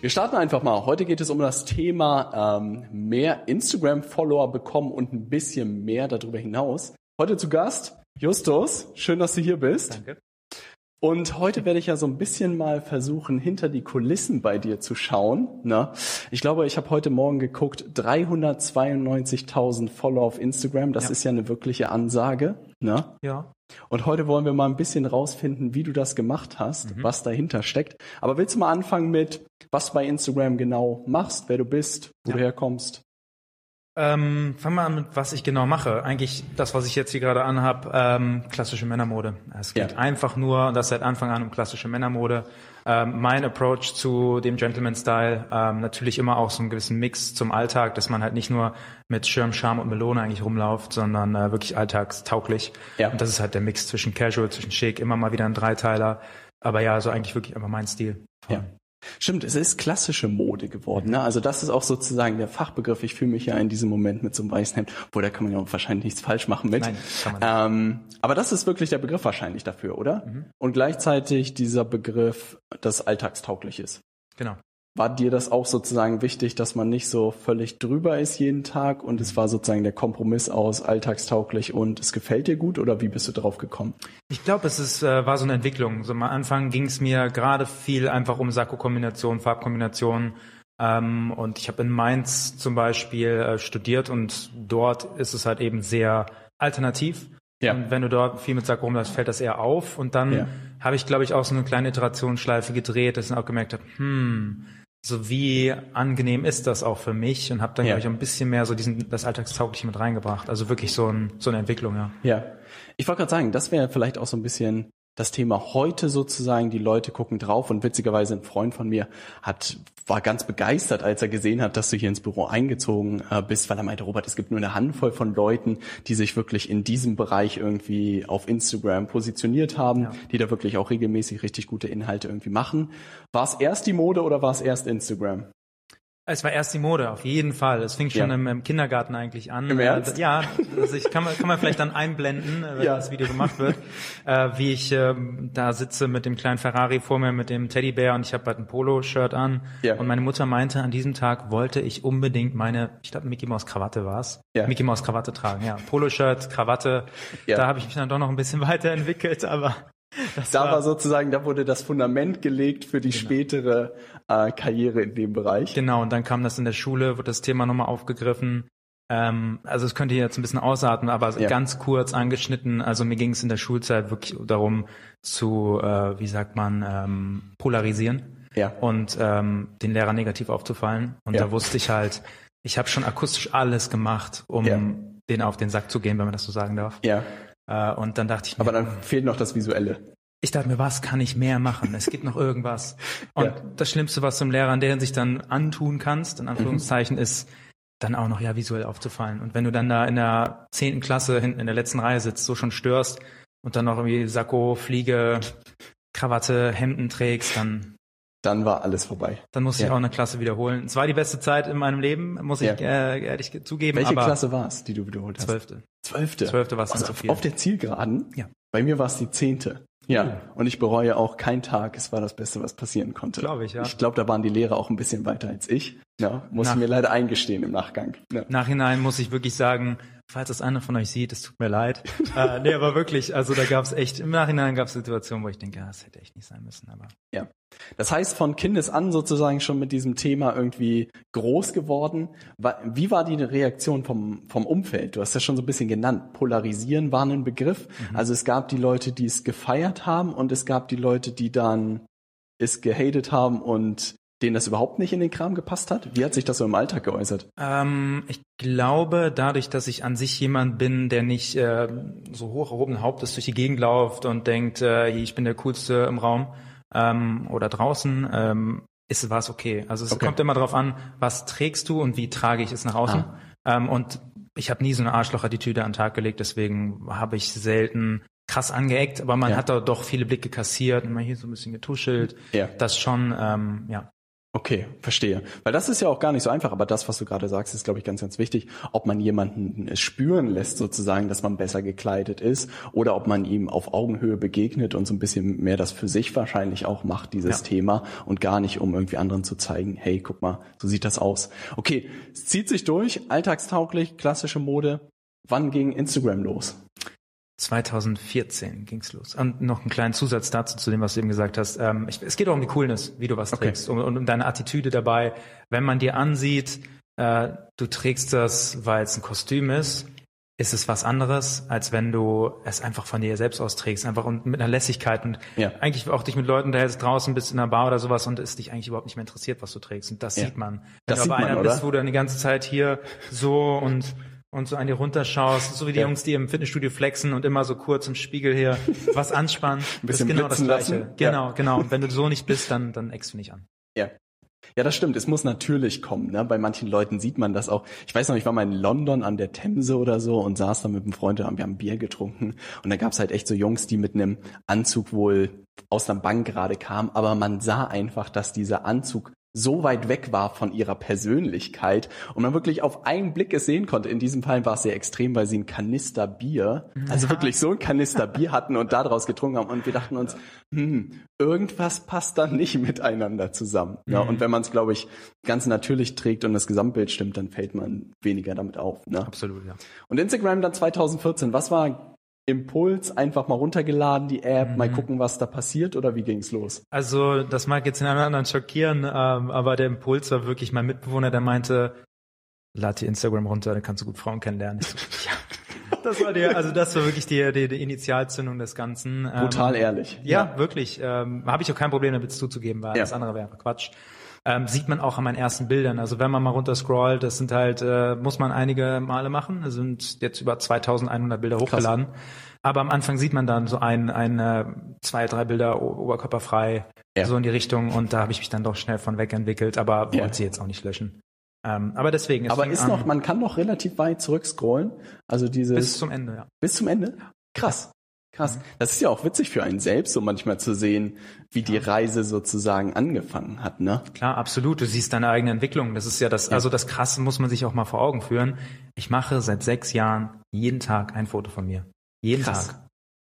Wir starten einfach mal. Heute geht es um das Thema ähm, mehr Instagram-Follower bekommen und ein bisschen mehr darüber hinaus. Heute zu Gast Justus. Schön, dass du hier bist. Danke. Und heute werde ich ja so ein bisschen mal versuchen, hinter die Kulissen bei dir zu schauen. Ne? Ich glaube, ich habe heute Morgen geguckt, 392.000 Follower auf Instagram. Das Ja. ist ja eine wirkliche Ansage. Ne? Ja. Und heute wollen wir mal ein bisschen rausfinden, wie du das gemacht hast, Mhm. was dahinter steckt. Aber willst du mal anfangen mit, was du bei Instagram genau machst, wer du bist, wo Ja. du herkommst? Ähm, fangen wir an mit, was ich genau mache. Eigentlich das, was ich jetzt hier gerade anhab, ähm, klassische Männermode. Es geht Ja. einfach nur, das seit Anfang an um klassische Männermode. Ähm, mein Approach zu dem Gentleman-Style, ähm, natürlich immer auch so einen gewissen Mix zum Alltag, dass man halt nicht nur mit Schirm, Charme und Melone eigentlich rumläuft, sondern äh, wirklich alltagstauglich. Ja. Und das ist halt der Mix zwischen Casual, zwischen Schick, immer mal wieder ein Dreiteiler. Aber ja, so eigentlich wirklich einfach mein Stil. Ja. Stimmt, es ist klassische Mode geworden. Ne? Also das ist auch sozusagen der Fachbegriff. Ich fühle mich ja in diesem Moment mit so einem weißen Hemd, wo da kann man ja auch wahrscheinlich nichts falsch machen mit. Nein, kann man nicht. Ähm, aber das ist wirklich der Begriff wahrscheinlich dafür, oder? Mhm. Und gleichzeitig dieser Begriff, das alltagstauglich ist. Genau. War dir das auch sozusagen wichtig, dass man nicht so völlig drüber ist jeden Tag und es war sozusagen der Kompromiss aus alltagstauglich und es gefällt dir gut oder wie bist du drauf gekommen? Ich glaube, es ist, äh, war so eine Entwicklung. So am Anfang ging es mir gerade viel einfach um Sakko-Kombinationen, Farbkombinationen. Ähm, und ich habe in Mainz zum Beispiel äh, studiert und dort ist es halt eben sehr alternativ. Ja. Und wenn du dort viel mit Sakko rumläufst, fällt das eher auf. Und dann Ja. habe ich, glaube ich, auch so eine kleine Iterationsschleife gedreht, dass ich auch gemerkt habe, hm, so wie angenehm ist das auch für mich und habe dann, Ja. glaube ich, auch ein bisschen mehr so diesen das Alltagstaugliche mit reingebracht. Also wirklich so, ein, so eine Entwicklung, ja. Ja. Ich wollte gerade sagen, das wäre vielleicht auch so ein bisschen das Thema heute sozusagen. Die Leute gucken drauf und witzigerweise ein Freund von mir hat war ganz begeistert, als er gesehen hat, dass du hier ins Büro eingezogen äh, bist, weil er meinte, Robert, es gibt nur eine Handvoll von Leuten, die sich wirklich in diesem Bereich irgendwie auf Instagram positioniert haben, Ja. die da wirklich auch regelmäßig richtig gute Inhalte irgendwie machen. War es erst die Mode oder war es erst Instagram? Es war erst die Mode, auf jeden Fall. Es fing schon Ja. im, im Kindergarten eigentlich an. Im Äh, Ernst? Ja, also ich kann man, kann man vielleicht dann einblenden, äh, wenn Ja. das Video gemacht wird, äh, wie ich ähm, da sitze mit dem kleinen Ferrari vor mir, mit dem Teddybär und ich habe halt ein Polo-Shirt an. Ja. Und meine Mutter meinte, an diesem Tag wollte ich unbedingt meine, ich glaube Mickey Maus Krawatte war's. Ja. Mickey Maus Krawatte tragen, ja. Polo-Shirt, Krawatte. Ja. Da habe ich mich dann doch noch ein bisschen weiterentwickelt, aber das Da war sozusagen, da wurde das Fundament gelegt für die spätere äh, Karriere in dem Bereich. Genau, und dann kam das in der Schule, wird das Thema nochmal aufgegriffen. Ähm, also es könnte jetzt ein bisschen ausatmen, aber Ja. ganz kurz angeschnitten. Also mir ging es in der Schulzeit wirklich darum zu, äh, wie sagt man, ähm, polarisieren Ja. und ähm, den Lehrer negativ aufzufallen. Und Ja. da wusste ich halt, ich habe schon akustisch alles gemacht, um Ja. den auf den Sack zu gehen, wenn man das so sagen darf. Ja. Äh, und dann dachte ich mir, Aber dann fehlt noch das Visuelle. ich dachte mir, was kann ich mehr machen? Es gibt noch irgendwas. Und Ja. das Schlimmste, was du dem Lehrer in der Hinsicht dann antun kannst, in Anführungszeichen, ist dann auch noch ja visuell aufzufallen. Und wenn du dann da in der zehnten Klasse hinten in der letzten Reihe sitzt, so schon störst und dann noch irgendwie Sakko, Fliege, Krawatte, Hemden trägst, dann Dann war alles vorbei. dann musste ich Ja. auch eine Klasse wiederholen. Es war die beste Zeit in meinem Leben, muss ich Ja. äh, ehrlich ge- zugeben. Welche Klasse war es, die du wiederholt hast? Zwölfte. Zwölfte. Zwölfte war es Also so auf, viel. auf der Zielgeraden? Ja. Bei mir war es die zehnte. Ja. Und ich bereue auch keinen Tag. Es war das Beste, was passieren konnte. Glaube ich, ja. Ich glaube, da waren die Lehrer auch ein bisschen weiter als ich. Ja, muss Nach- ich mir leider eingestehen im Nachgang. Ja. Nachhinein muss ich wirklich sagen, falls das einer von euch sieht, es tut mir leid. äh, nee, aber wirklich, also da gab es echt, im Nachhinein gab es Situationen, wo ich denke, ja, das hätte echt nicht sein müssen, aber. Ja. Das heißt, von Kindes an sozusagen schon mit diesem Thema irgendwie groß geworden. Wie war die Reaktion vom, vom Umfeld? Du hast ja schon so ein bisschen genannt. Polarisieren war ein Begriff. Also es gab die Leute, die es gefeiert haben und es gab die Leute, die dann es gehatet haben und denen das überhaupt nicht in den Kram gepasst hat. Wie hat sich das so im Alltag geäußert? Ähm, ich glaube, dadurch, dass ich an sich jemand bin, der nicht äh, so hoch erhobenen Hauptes durch die Gegend läuft und denkt, äh, ich bin der Coolste im Raum ähm, oder draußen, ähm, ist war es okay. Also es Okay. kommt immer darauf an, was trägst du und wie trage ich es nach außen. Ähm, und ich habe nie so eine Arschloch-Attitüde an den Tag gelegt, deswegen habe ich selten krass angeeckt, aber man Ja. hat da doch viele Blicke kassiert und mal hier so ein bisschen getuschelt. Ja. Das schon, ähm, ja. Okay, verstehe. Weil das ist ja auch gar nicht so einfach, aber das, was du gerade sagst, ist, glaube ich, ganz, ganz wichtig, ob man jemanden es spüren lässt, sozusagen, dass man besser gekleidet ist, oder ob man ihm auf Augenhöhe begegnet und so ein bisschen mehr das für sich wahrscheinlich auch macht, dieses Ja. Thema, und gar nicht, um irgendwie anderen zu zeigen, hey, guck mal, so sieht das aus. Okay, es zieht sich durch, alltagstauglich, klassische Mode. Wann ging Instagram los? 2014 ging's los. Und noch einen kleinen Zusatz dazu, zu dem, was du eben gesagt hast. Ähm, ich, es geht auch um die Coolness, wie du was Okay. trägst und, um deine Attitüde dabei. Wenn man dir ansieht, äh, du trägst das, weil es ein Kostüm ist, ist es was anderes, als wenn du es einfach von dir selbst austrägst, einfach und mit einer Lässigkeit und Ja. eigentlich auch dich mit Leuten unterhältst draußen bist in einer Bar oder sowas und es dich eigentlich überhaupt nicht mehr interessiert, was du trägst. Und das Ja. sieht man. Wenn Das du sieht aber man, einer oder? bist, wo du dann die ganze Zeit hier so und und so an dir runterschaust, so wie die Ja. Jungs, die im Fitnessstudio flexen und immer so kurz im Spiegel hier was anspannen. Ein bisschen das ist genau das Gleiche. lassen. Genau, genau. Und wenn du so nicht bist, dann, dann eckst du nicht an. Ja. Ja, das stimmt. Es muss natürlich kommen. Ne? Bei manchen Leuten sieht man das auch. Ich weiß noch, ich war mal in London an der Themse oder so und saß da mit einem Freund, haben wir haben Bier getrunken. Und da gab's halt echt so Jungs, die mit einem Anzug wohl aus der Bank gerade kamen. Aber man sah einfach, dass dieser Anzug so weit weg war von ihrer Persönlichkeit und man wirklich auf einen Blick es sehen konnte. In diesem Fall war es sehr extrem, weil sie ein Kanister Bier, also wirklich so ein Kanister Bier hatten und daraus getrunken haben und wir dachten uns, hm, irgendwas passt da nicht miteinander zusammen. Ja, Mhm. und wenn man es, glaube ich, ganz natürlich trägt und das Gesamtbild stimmt, dann fällt man weniger damit auf. Ne? Absolut, ja. Und Instagram dann 2014, was war Impuls? Einfach mal runtergeladen, die App, mal Mhm. gucken, was da passiert oder wie ging's los? Also, das mag jetzt den einen oder anderen schockieren, ähm, aber der Impuls war wirklich mein Mitbewohner, der meinte, lad dir Instagram runter, dann kannst du gut Frauen kennenlernen. So, ja. Das war der, also das war wirklich die, die, die Initialzündung des Ganzen. Ähm, Brutal ehrlich. Ja, wirklich. Ähm, Habe ich auch kein Problem damit zuzugeben, weil Ja. das andere wäre Quatsch. Ähm, sieht man auch an meinen ersten Bildern. Also wenn man mal runter scrollt, das sind halt, äh, muss man einige Male machen. Es sind jetzt über 2100 Bilder hochgeladen. Aber am Anfang sieht man dann so ein, ein äh, zwei, drei Bilder oberkörperfrei, Ja. so in die Richtung. Und da habe ich mich dann doch schnell von wegentwickelt, aber Ja. wollte sie jetzt auch nicht löschen. Ähm, aber deswegen, es Aber ist an, noch, man kann noch relativ weit zurückscrollen. Also dieses bis zum Ende, ja. Bis zum Ende? Krass. Krass. Das ist ja auch witzig für einen selbst, so manchmal zu sehen, wie die Reise sozusagen angefangen hat, ne? Klar, absolut. Du siehst deine eigene Entwicklung. Das ist ja das, Ja. also das Krasse muss man sich auch mal vor Augen führen. Ich mache seit sechs Jahren jeden Tag ein Foto von mir. Jeden Krass. Tag.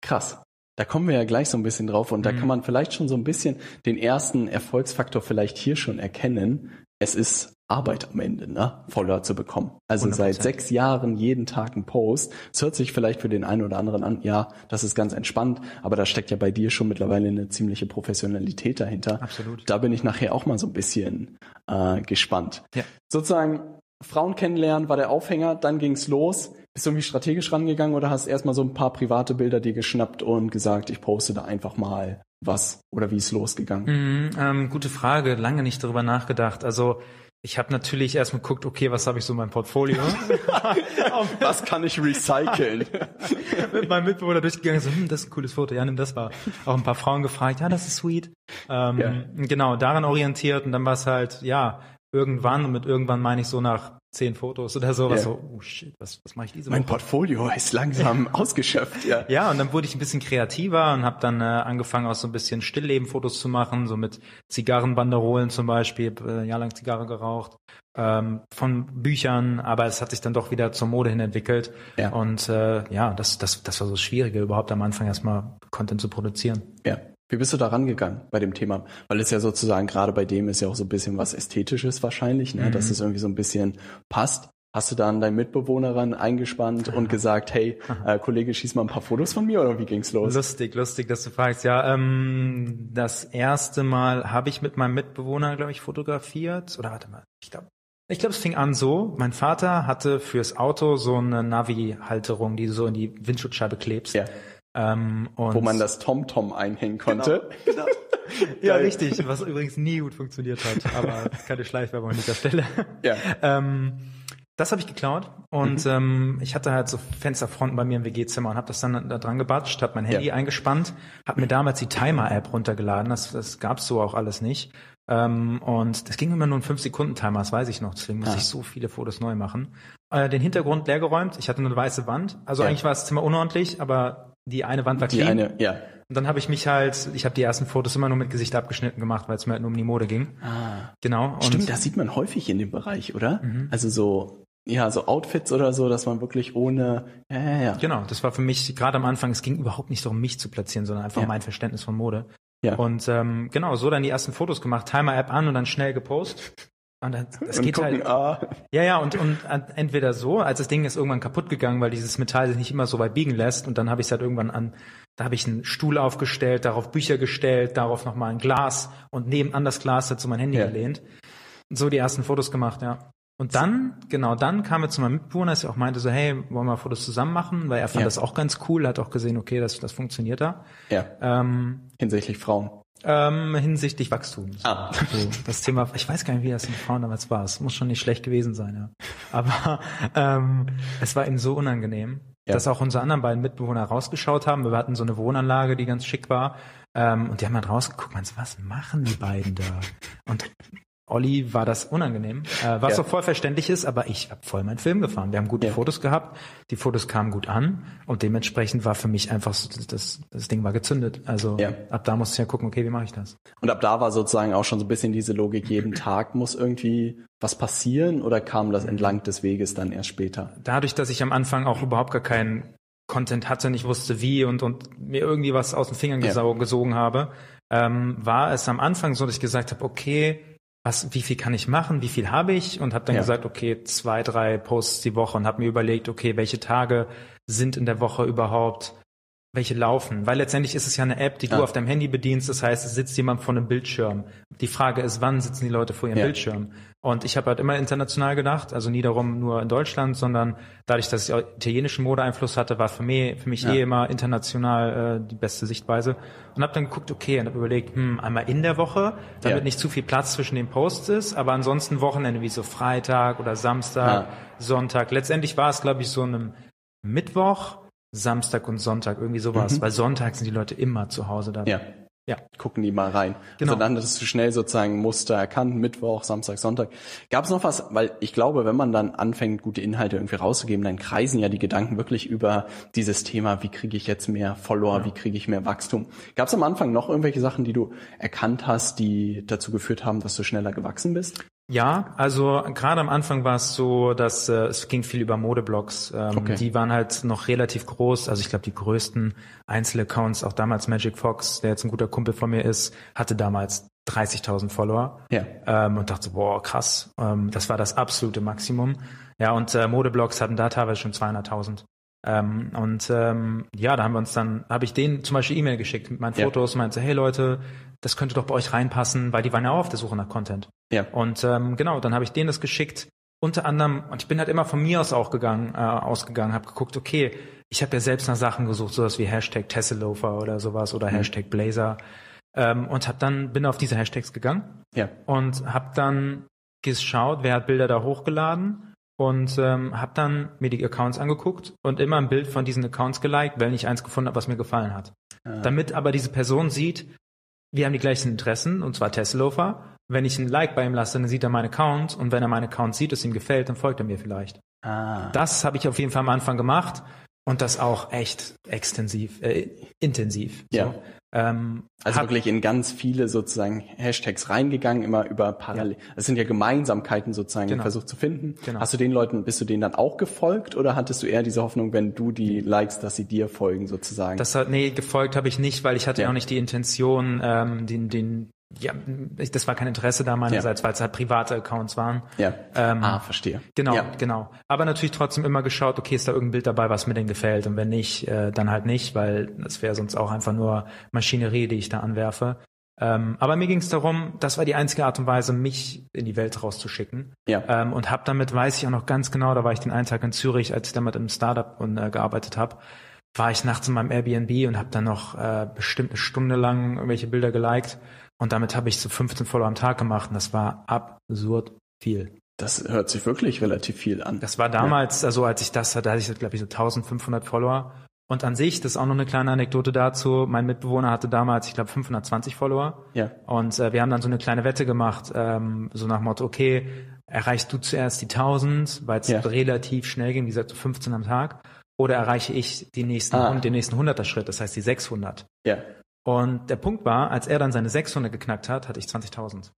Krass. Da kommen wir ja gleich so ein bisschen drauf und da Mhm. kann man vielleicht schon so ein bisschen den ersten Erfolgsfaktor vielleicht hier schon erkennen. Es ist Arbeit am Ende, ne? Follower zu bekommen. Also 100%. seit sechs Jahren jeden Tag ein Post. Es hört sich vielleicht für den einen oder anderen an, ja, das ist ganz entspannt, aber da steckt ja bei dir schon mittlerweile eine ziemliche Professionalität dahinter. Absolut. Da bin ich nachher auch mal so ein bisschen äh, gespannt. Ja. Sozusagen Frauen kennenlernen war der Aufhänger, dann ging's los. Bist du irgendwie strategisch rangegangen oder hast erstmal so ein paar private Bilder dir geschnappt und gesagt, ich poste da einfach mal was oder wie ist losgegangen? Mhm, ähm, gute Frage. Lange nicht darüber nachgedacht. Also ich habe natürlich erstmal geguckt, okay, was habe ich so in meinem Portfolio? Was kann ich recyceln? mit meinem Mitbewohner durchgegangen, so, hm, das ist ein cooles Foto, ja, nimm das mal. Auch ein paar Frauen gefragt, ja, das ist sweet. Ähm, Ja. Genau, daran orientiert und dann war es halt, ja, irgendwann, und mit irgendwann meine ich so nach zehn Fotos oder so, was Ja. so, oh shit, was, was mache ich diese mein Woche? Portfolio ist langsam ausgeschöpft, ja. Ja, und dann wurde ich ein bisschen kreativer und habe dann äh, angefangen, auch so ein bisschen Stillleben-Fotos zu machen, so mit Zigarrenbanderolen zum Beispiel, äh, jahrelang Zigarre geraucht, ähm, von Büchern, aber es hat sich dann doch wieder zur Mode hin entwickelt. Ja. Und äh, ja, das, das, das war so Schwierige, überhaupt am Anfang erstmal Content zu produzieren. Ja. Wie bist du da rangegangen bei dem Thema? Weil es ja sozusagen gerade bei dem ist ja auch so ein bisschen was Ästhetisches wahrscheinlich, ne? Mhm. dass es irgendwie so ein bisschen passt. Hast du dann deinen Mitbewohner ran eingespannt und gesagt, hey, äh, Kollege, schieß mal ein paar Fotos von mir oder wie ging's los? Lustig, lustig, dass du fragst. Ja, ähm, das erste Mal habe ich mit meinem Mitbewohner, glaube ich, fotografiert. Oder warte mal, ich glaube, ich glaube, es fing an so. Mein Vater hatte fürs Auto so eine Navi-Halterung, die du so in die Windschutzscheibe klebst. Ja. Ähm, und Wo man das TomTom einhängen konnte. Genau. ja, Geil. richtig, was übrigens nie gut funktioniert hat, aber keine Schleichwerbung an dieser Stelle. Ja. Ähm, das habe ich geklaut und Mhm. ähm, ich hatte halt so Fensterfronten bei mir im WG-Zimmer und habe das dann da dran gebatscht, habe mein Handy Ja. eingespannt, habe mir damals die Timer-App runtergeladen, das, das gab's so auch alles nicht Ähm, und das ging immer nur ein 5-Sekunden-Timer, das weiß ich noch. Deswegen musste Ah. ich so viele Fotos neu machen. Äh, den Hintergrund leergeräumt. Ich hatte eine weiße Wand. Also Ja. eigentlich war das Zimmer unordentlich, aber die eine Wand war Die clean. eine, ja. Und dann habe ich mich halt, ich habe die ersten Fotos immer nur mit Gesicht abgeschnitten gemacht, weil es mir halt nur um die Mode ging. Ah. Genau. Und Stimmt, das sieht man häufig in dem Bereich, oder? Mhm. Also so, ja, so Outfits oder so, dass man wirklich ohne, ja, ja, ja. Genau, das war für mich gerade am Anfang, es ging überhaupt nicht darum, mich zu platzieren, sondern einfach Ja. mein Verständnis von Mode. Ja. Und ähm, genau, so dann die ersten Fotos gemacht, Timer-App an und dann schnell gepostet. Und dann, das Und geht gucken, halt. ah, Ja, ja, und, und entweder so, als das Ding ist irgendwann kaputt gegangen, weil dieses Metall sich nicht immer so weit biegen lässt. Und dann habe ich es halt irgendwann an, da habe ich einen Stuhl aufgestellt, darauf Bücher gestellt, darauf nochmal ein Glas und nebenan das Glas dazu mein Handy Ja. gelehnt. Und so die ersten Fotos gemacht, ja. Und dann, genau, dann kam er zu meinem Mitbewohner, dass er auch meinte so, hey, wollen wir Fotos zusammen machen? Weil er fand Ja. das auch ganz cool, hat auch gesehen, okay, das, das funktioniert da. ja, Ähm, hinsichtlich Frauen. Ähm, hinsichtlich Wachstum. Ah. So, das Thema, ich weiß gar nicht, wie das in Frauen damals war. Es muss schon nicht schlecht gewesen sein, ja. Aber ähm, es war ihm so unangenehm, Ja. dass auch unsere anderen beiden Mitbewohner rausgeschaut haben. Wir hatten so eine Wohnanlage, die ganz schick war. Ähm, und die haben halt rausgeguckt, meinst, was machen die beiden da? Und Olli war das unangenehm, äh, was Ja. auch voll verständlich ist, aber ich habe voll meinen Film gefahren. Wir haben gute Ja. Fotos gehabt, die Fotos kamen gut an und dementsprechend war für mich einfach so, das, das Ding war gezündet. Also Ja. ab da musste ich ja gucken, okay, wie mache ich das? Und ab da war sozusagen auch schon so ein bisschen diese Logik, jeden Tag muss irgendwie was passieren oder kam das entlang des Weges dann erst später? dadurch, dass ich am Anfang auch überhaupt gar keinen Content hatte, nicht wusste wie und, und mir irgendwie was aus den Fingern gesogen habe, ähm, war es am Anfang so, dass ich gesagt habe, okay, was, wie viel kann ich machen, wie viel habe ich und habe dann Ja. gesagt, okay, zwei, drei Posts die Woche und habe mir überlegt, okay, welche Tage sind in der Woche überhaupt, welche laufen, weil letztendlich ist es ja eine App, die Ja. du auf deinem Handy bedienst, das heißt, es sitzt jemand vor einem Bildschirm. Die Frage ist, wann sitzen die Leute vor ihrem Ja. Bildschirm? Und ich habe halt immer international gedacht, also nie darum nur in Deutschland, sondern dadurch, dass ich auch italienischen Modeeinfluss hatte, war für mich, für mich Ja. eh immer international äh, die beste Sichtweise. Und habe dann geguckt, okay, und habe überlegt, hm, einmal in der Woche, damit Ja. nicht zu viel Platz zwischen den Posts ist, aber ansonsten Wochenende wie so Freitag oder Samstag, Ja. Sonntag. Letztendlich war es, glaube ich, so einem Mittwoch, Samstag und Sonntag, irgendwie sowas, Mhm. weil Sonntag sind die Leute immer zu Hause da. Ja. Ja. Gucken die mal rein. Genau. Also dann du schnell sozusagen Muster erkannt, Mittwoch, Samstag, Sonntag. Gab es noch was, weil ich glaube, wenn man dann anfängt, gute Inhalte irgendwie rauszugeben, dann kreisen ja die Gedanken wirklich über dieses Thema, wie kriege ich jetzt mehr Follower, wie kriege ich mehr Wachstum. Gab es am Anfang noch irgendwelche Sachen, die du erkannt hast, die dazu geführt haben, dass du schneller gewachsen bist? Ja, also gerade am Anfang war es so, dass äh, es ging viel über Modeblogs. Ähm, Okay. Die waren halt noch relativ groß. Also ich glaube, die größten Einzelaccounts, auch damals Magic Fox, der jetzt ein guter Kumpel von mir ist, hatte damals 30.000 Follower. Ja. Ähm, und dachte, boah, krass, ähm, das war das absolute Maximum. Ja, und äh, Modeblogs hatten da teilweise schon 200.000. Ähm, und ähm, ja, da haben wir uns dann, habe ich denen zum Beispiel E-Mail geschickt mit meinen Ja. Fotos, meinte, hey Leute, das könnte doch bei euch reinpassen, weil die waren ja auch auf der Suche nach Content. Ja. Und ähm, genau, dann habe ich denen das geschickt. Unter anderem, und ich bin halt immer von mir aus auch gegangen, äh, ausgegangen, habe geguckt, okay, ich habe ja selbst nach Sachen gesucht, sowas wie Hashtag Tesselofer oder sowas oder Mhm. Hashtag Blazer. Ähm, und habe dann, bin auf diese Hashtags gegangen Ja. und habe dann geschaut, wer hat Bilder da hochgeladen und ähm, habe dann mir die Accounts angeguckt und immer ein Bild von diesen Accounts geliked, wenn ich eins gefunden habe, was mir gefallen hat. Ah. Damit aber diese Person sieht, wir haben die gleichen Interessen, und zwar Teslofer. Wenn ich ein Like bei ihm lasse, dann sieht er meinen Account und wenn er meinen Account sieht, es ihm gefällt, dann folgt er mir vielleicht. Ah. Das habe ich auf jeden Fall am Anfang gemacht und das auch echt extensiv, äh, intensiv. Ja. So. Ähm, Also wirklich in ganz viele sozusagen Hashtags reingegangen, immer über parallel. Es sind ja Gemeinsamkeiten sozusagen Genau. versucht zu finden. Genau. Hast du den Leuten, bist du denen dann auch gefolgt oder hattest du eher diese Hoffnung, wenn du die likes, dass sie dir folgen sozusagen? Das hat, nee, gefolgt habe ich nicht, weil ich hatte Ja. auch nicht die Intention, ähm, den, den, ja, ich, das war kein Interesse da meinerseits, weil es halt private Accounts waren. ja. Ähm, ah, verstehe. Genau, Ja. genau. Aber natürlich trotzdem immer geschaut, okay, ist da irgendein Bild dabei, was mir denn gefällt und wenn nicht, äh, dann halt nicht, weil das wäre sonst auch einfach nur Maschinerie, die ich da anwerfe. Ähm, aber mir ging es darum, das war die einzige Art und Weise, mich in die Welt rauszuschicken. Ja. Ähm, und habe damit, weiß ich auch noch ganz genau, da war ich den einen Tag in Zürich, als ich damit im Startup und, äh, gearbeitet habe, war ich nachts in meinem Airbnb und habe dann noch äh, bestimmt eine Stunde lang irgendwelche Bilder geliked. Und damit habe ich so 15 Follower am Tag gemacht und das war absurd viel. Das hört sich wirklich relativ viel an. Das war damals, also als ich das hatte, hatte ich glaube ich so 1500 Follower. Und an sich, das ist auch noch eine kleine Anekdote dazu. Mein Mitbewohner hatte damals, ich glaube, 520 Follower. Ja. Und äh, wir haben dann so eine kleine Wette gemacht, ähm, so nach Motto, okay, erreichst du zuerst die 1000, weil es Ja. relativ schnell ging, wie gesagt, so 15 am Tag, oder erreiche ich die nächsten, Ah. den nächsten 100er Schritt, das heißt die 600. Ja. Und der Punkt war, als er dann seine 600 geknackt hat, hatte ich 20.000.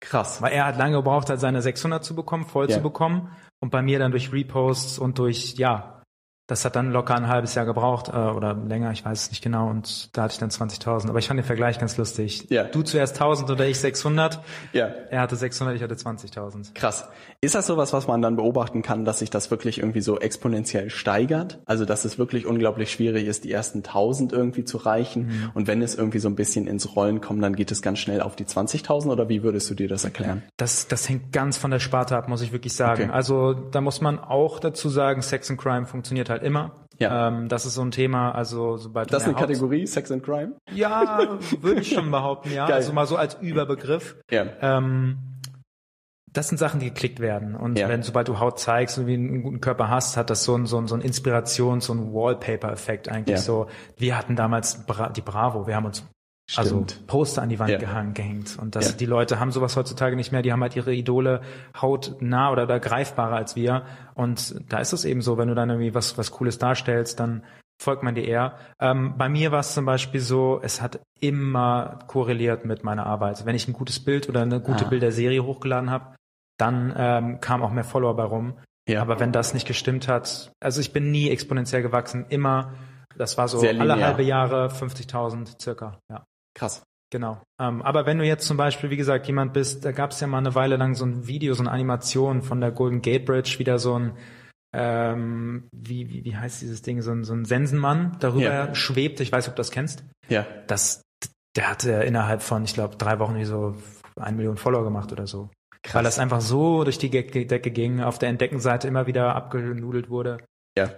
Krass. Weil er hat lange gebraucht, hat seine 600 zu bekommen, voll Ja. zu bekommen. Und bei mir dann durch Reposts und durch, ja, das hat dann locker ein halbes Jahr gebraucht äh, oder länger, ich weiß es nicht genau. Und da hatte ich dann 20.000. Aber ich fand den Vergleich ganz lustig. Ja. Du zuerst 1000 oder ich 600. Ja. Er hatte 600, ich hatte 20.000. Krass. Ist das sowas, was man dann beobachten kann, dass sich das wirklich irgendwie so exponentiell steigert? Also, dass es wirklich unglaublich schwierig ist, die ersten 1000 irgendwie zu reichen. Mhm. Und wenn es irgendwie so ein bisschen ins Rollen kommt, dann geht es ganz schnell auf die 20.000 oder wie würdest du dir das erklären? Das, das hängt ganz von der Sparte ab, muss ich wirklich sagen. Okay. Also da muss man auch dazu sagen, Sex and Crime funktioniert halt immer. Ja. Ähm, das ist so ein Thema, also sobald Das ist eine Kategorie, Sex and Crime? Ja, würde ich schon behaupten, ja. Geil. Also mal so als Überbegriff. Ja. Ähm, das sind Sachen, die geklickt werden. Und Ja. wenn, sobald du Haut zeigst und wie einen guten Körper hast, hat das so ein, so ein, so ein Inspirations-, so ein Wallpaper-Effekt eigentlich Ja. so. Wir hatten damals Bra die Bravo. Wir haben uns also Stimmt. Poster an die Wand Ja. gehangen, gehängt. Und das, Ja. die Leute haben sowas heutzutage nicht mehr. Die haben halt ihre Idole hautnah oder, oder greifbarer als wir. Und da ist es eben so, wenn du dann irgendwie was, was Cooles darstellst, dann folgt man dir eher. Ähm, bei mir war es zum Beispiel so, es hat immer korreliert mit meiner Arbeit. Wenn ich ein gutes Bild oder eine gute Ah. Bilderserie hochgeladen habe, dann ähm, kam auch mehr Follower bei rum. Ja. Aber wenn das nicht gestimmt hat, also ich bin nie exponentiell gewachsen, immer, das war so alle halbe Jahre 50.000 circa, ja. Krass. Genau. Ähm, aber wenn du jetzt zum Beispiel, wie gesagt, jemand bist, da gab es ja mal eine Weile lang so ein Video, so eine Animation von der Golden Gate Bridge, wieder so ein, ähm, wie, wie, wie heißt dieses Ding, so ein, so ein Sensenmann darüber Ja. schwebt, ich weiß nicht, ob du das kennst. Ja. Das, der hatte innerhalb von, ich glaube, drei Wochen wie so eine Million Follower gemacht oder so. Krass. Weil das einfach so durch die Decke ging, auf der Entdeckenseite immer wieder abgenudelt wurde. ja.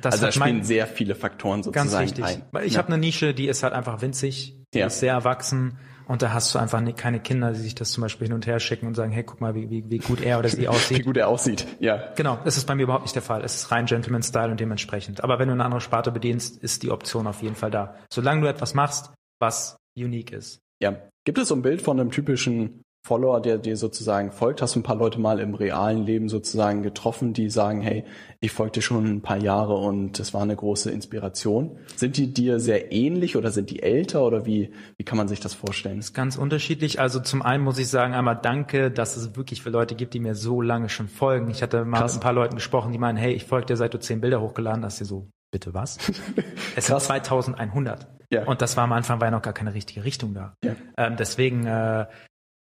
Das also da hat mein- spielen sehr viele Faktoren sozusagen Ganz richtig. ein. Weil ich ja. habe eine Nische, die ist halt einfach winzig, die Ja. ist sehr erwachsen und da hast du einfach keine Kinder, die sich das zum Beispiel hin und her schicken und sagen, hey, guck mal, wie, wie, wie gut er oder sie wie aussieht. gut er aussieht. Ja. genau, das ist bei mir überhaupt nicht der Fall. Es ist rein Gentleman-Style und dementsprechend. Aber wenn du eine andere Sparte bedienst, ist die Option auf jeden Fall da. Solange du etwas machst, was unique ist. Ja. Gibt es so ein Bild von einem typischen Follower, der dir sozusagen folgt? Hast du ein paar Leute mal im realen Leben sozusagen getroffen, die sagen, hey, ich folgte schon ein paar Jahre und das war eine große Inspiration? Sind die dir sehr ähnlich oder sind die älter oder wie, wie kann man sich das vorstellen? ist ganz unterschiedlich. Also zum einen muss ich sagen, einmal danke, dass es wirklich für Leute gibt, die mir so lange schon folgen. Ich hatte mal Krass. mit ein paar Leuten gesprochen, die meinen, hey, ich folge dir, seit du zehn Bilder hochgeladen hast. Die so, bitte was? es sind Krass. 2100. Ja. Und das war am Anfang war ja noch gar keine richtige Richtung da. Ja. Ähm, deswegen äh,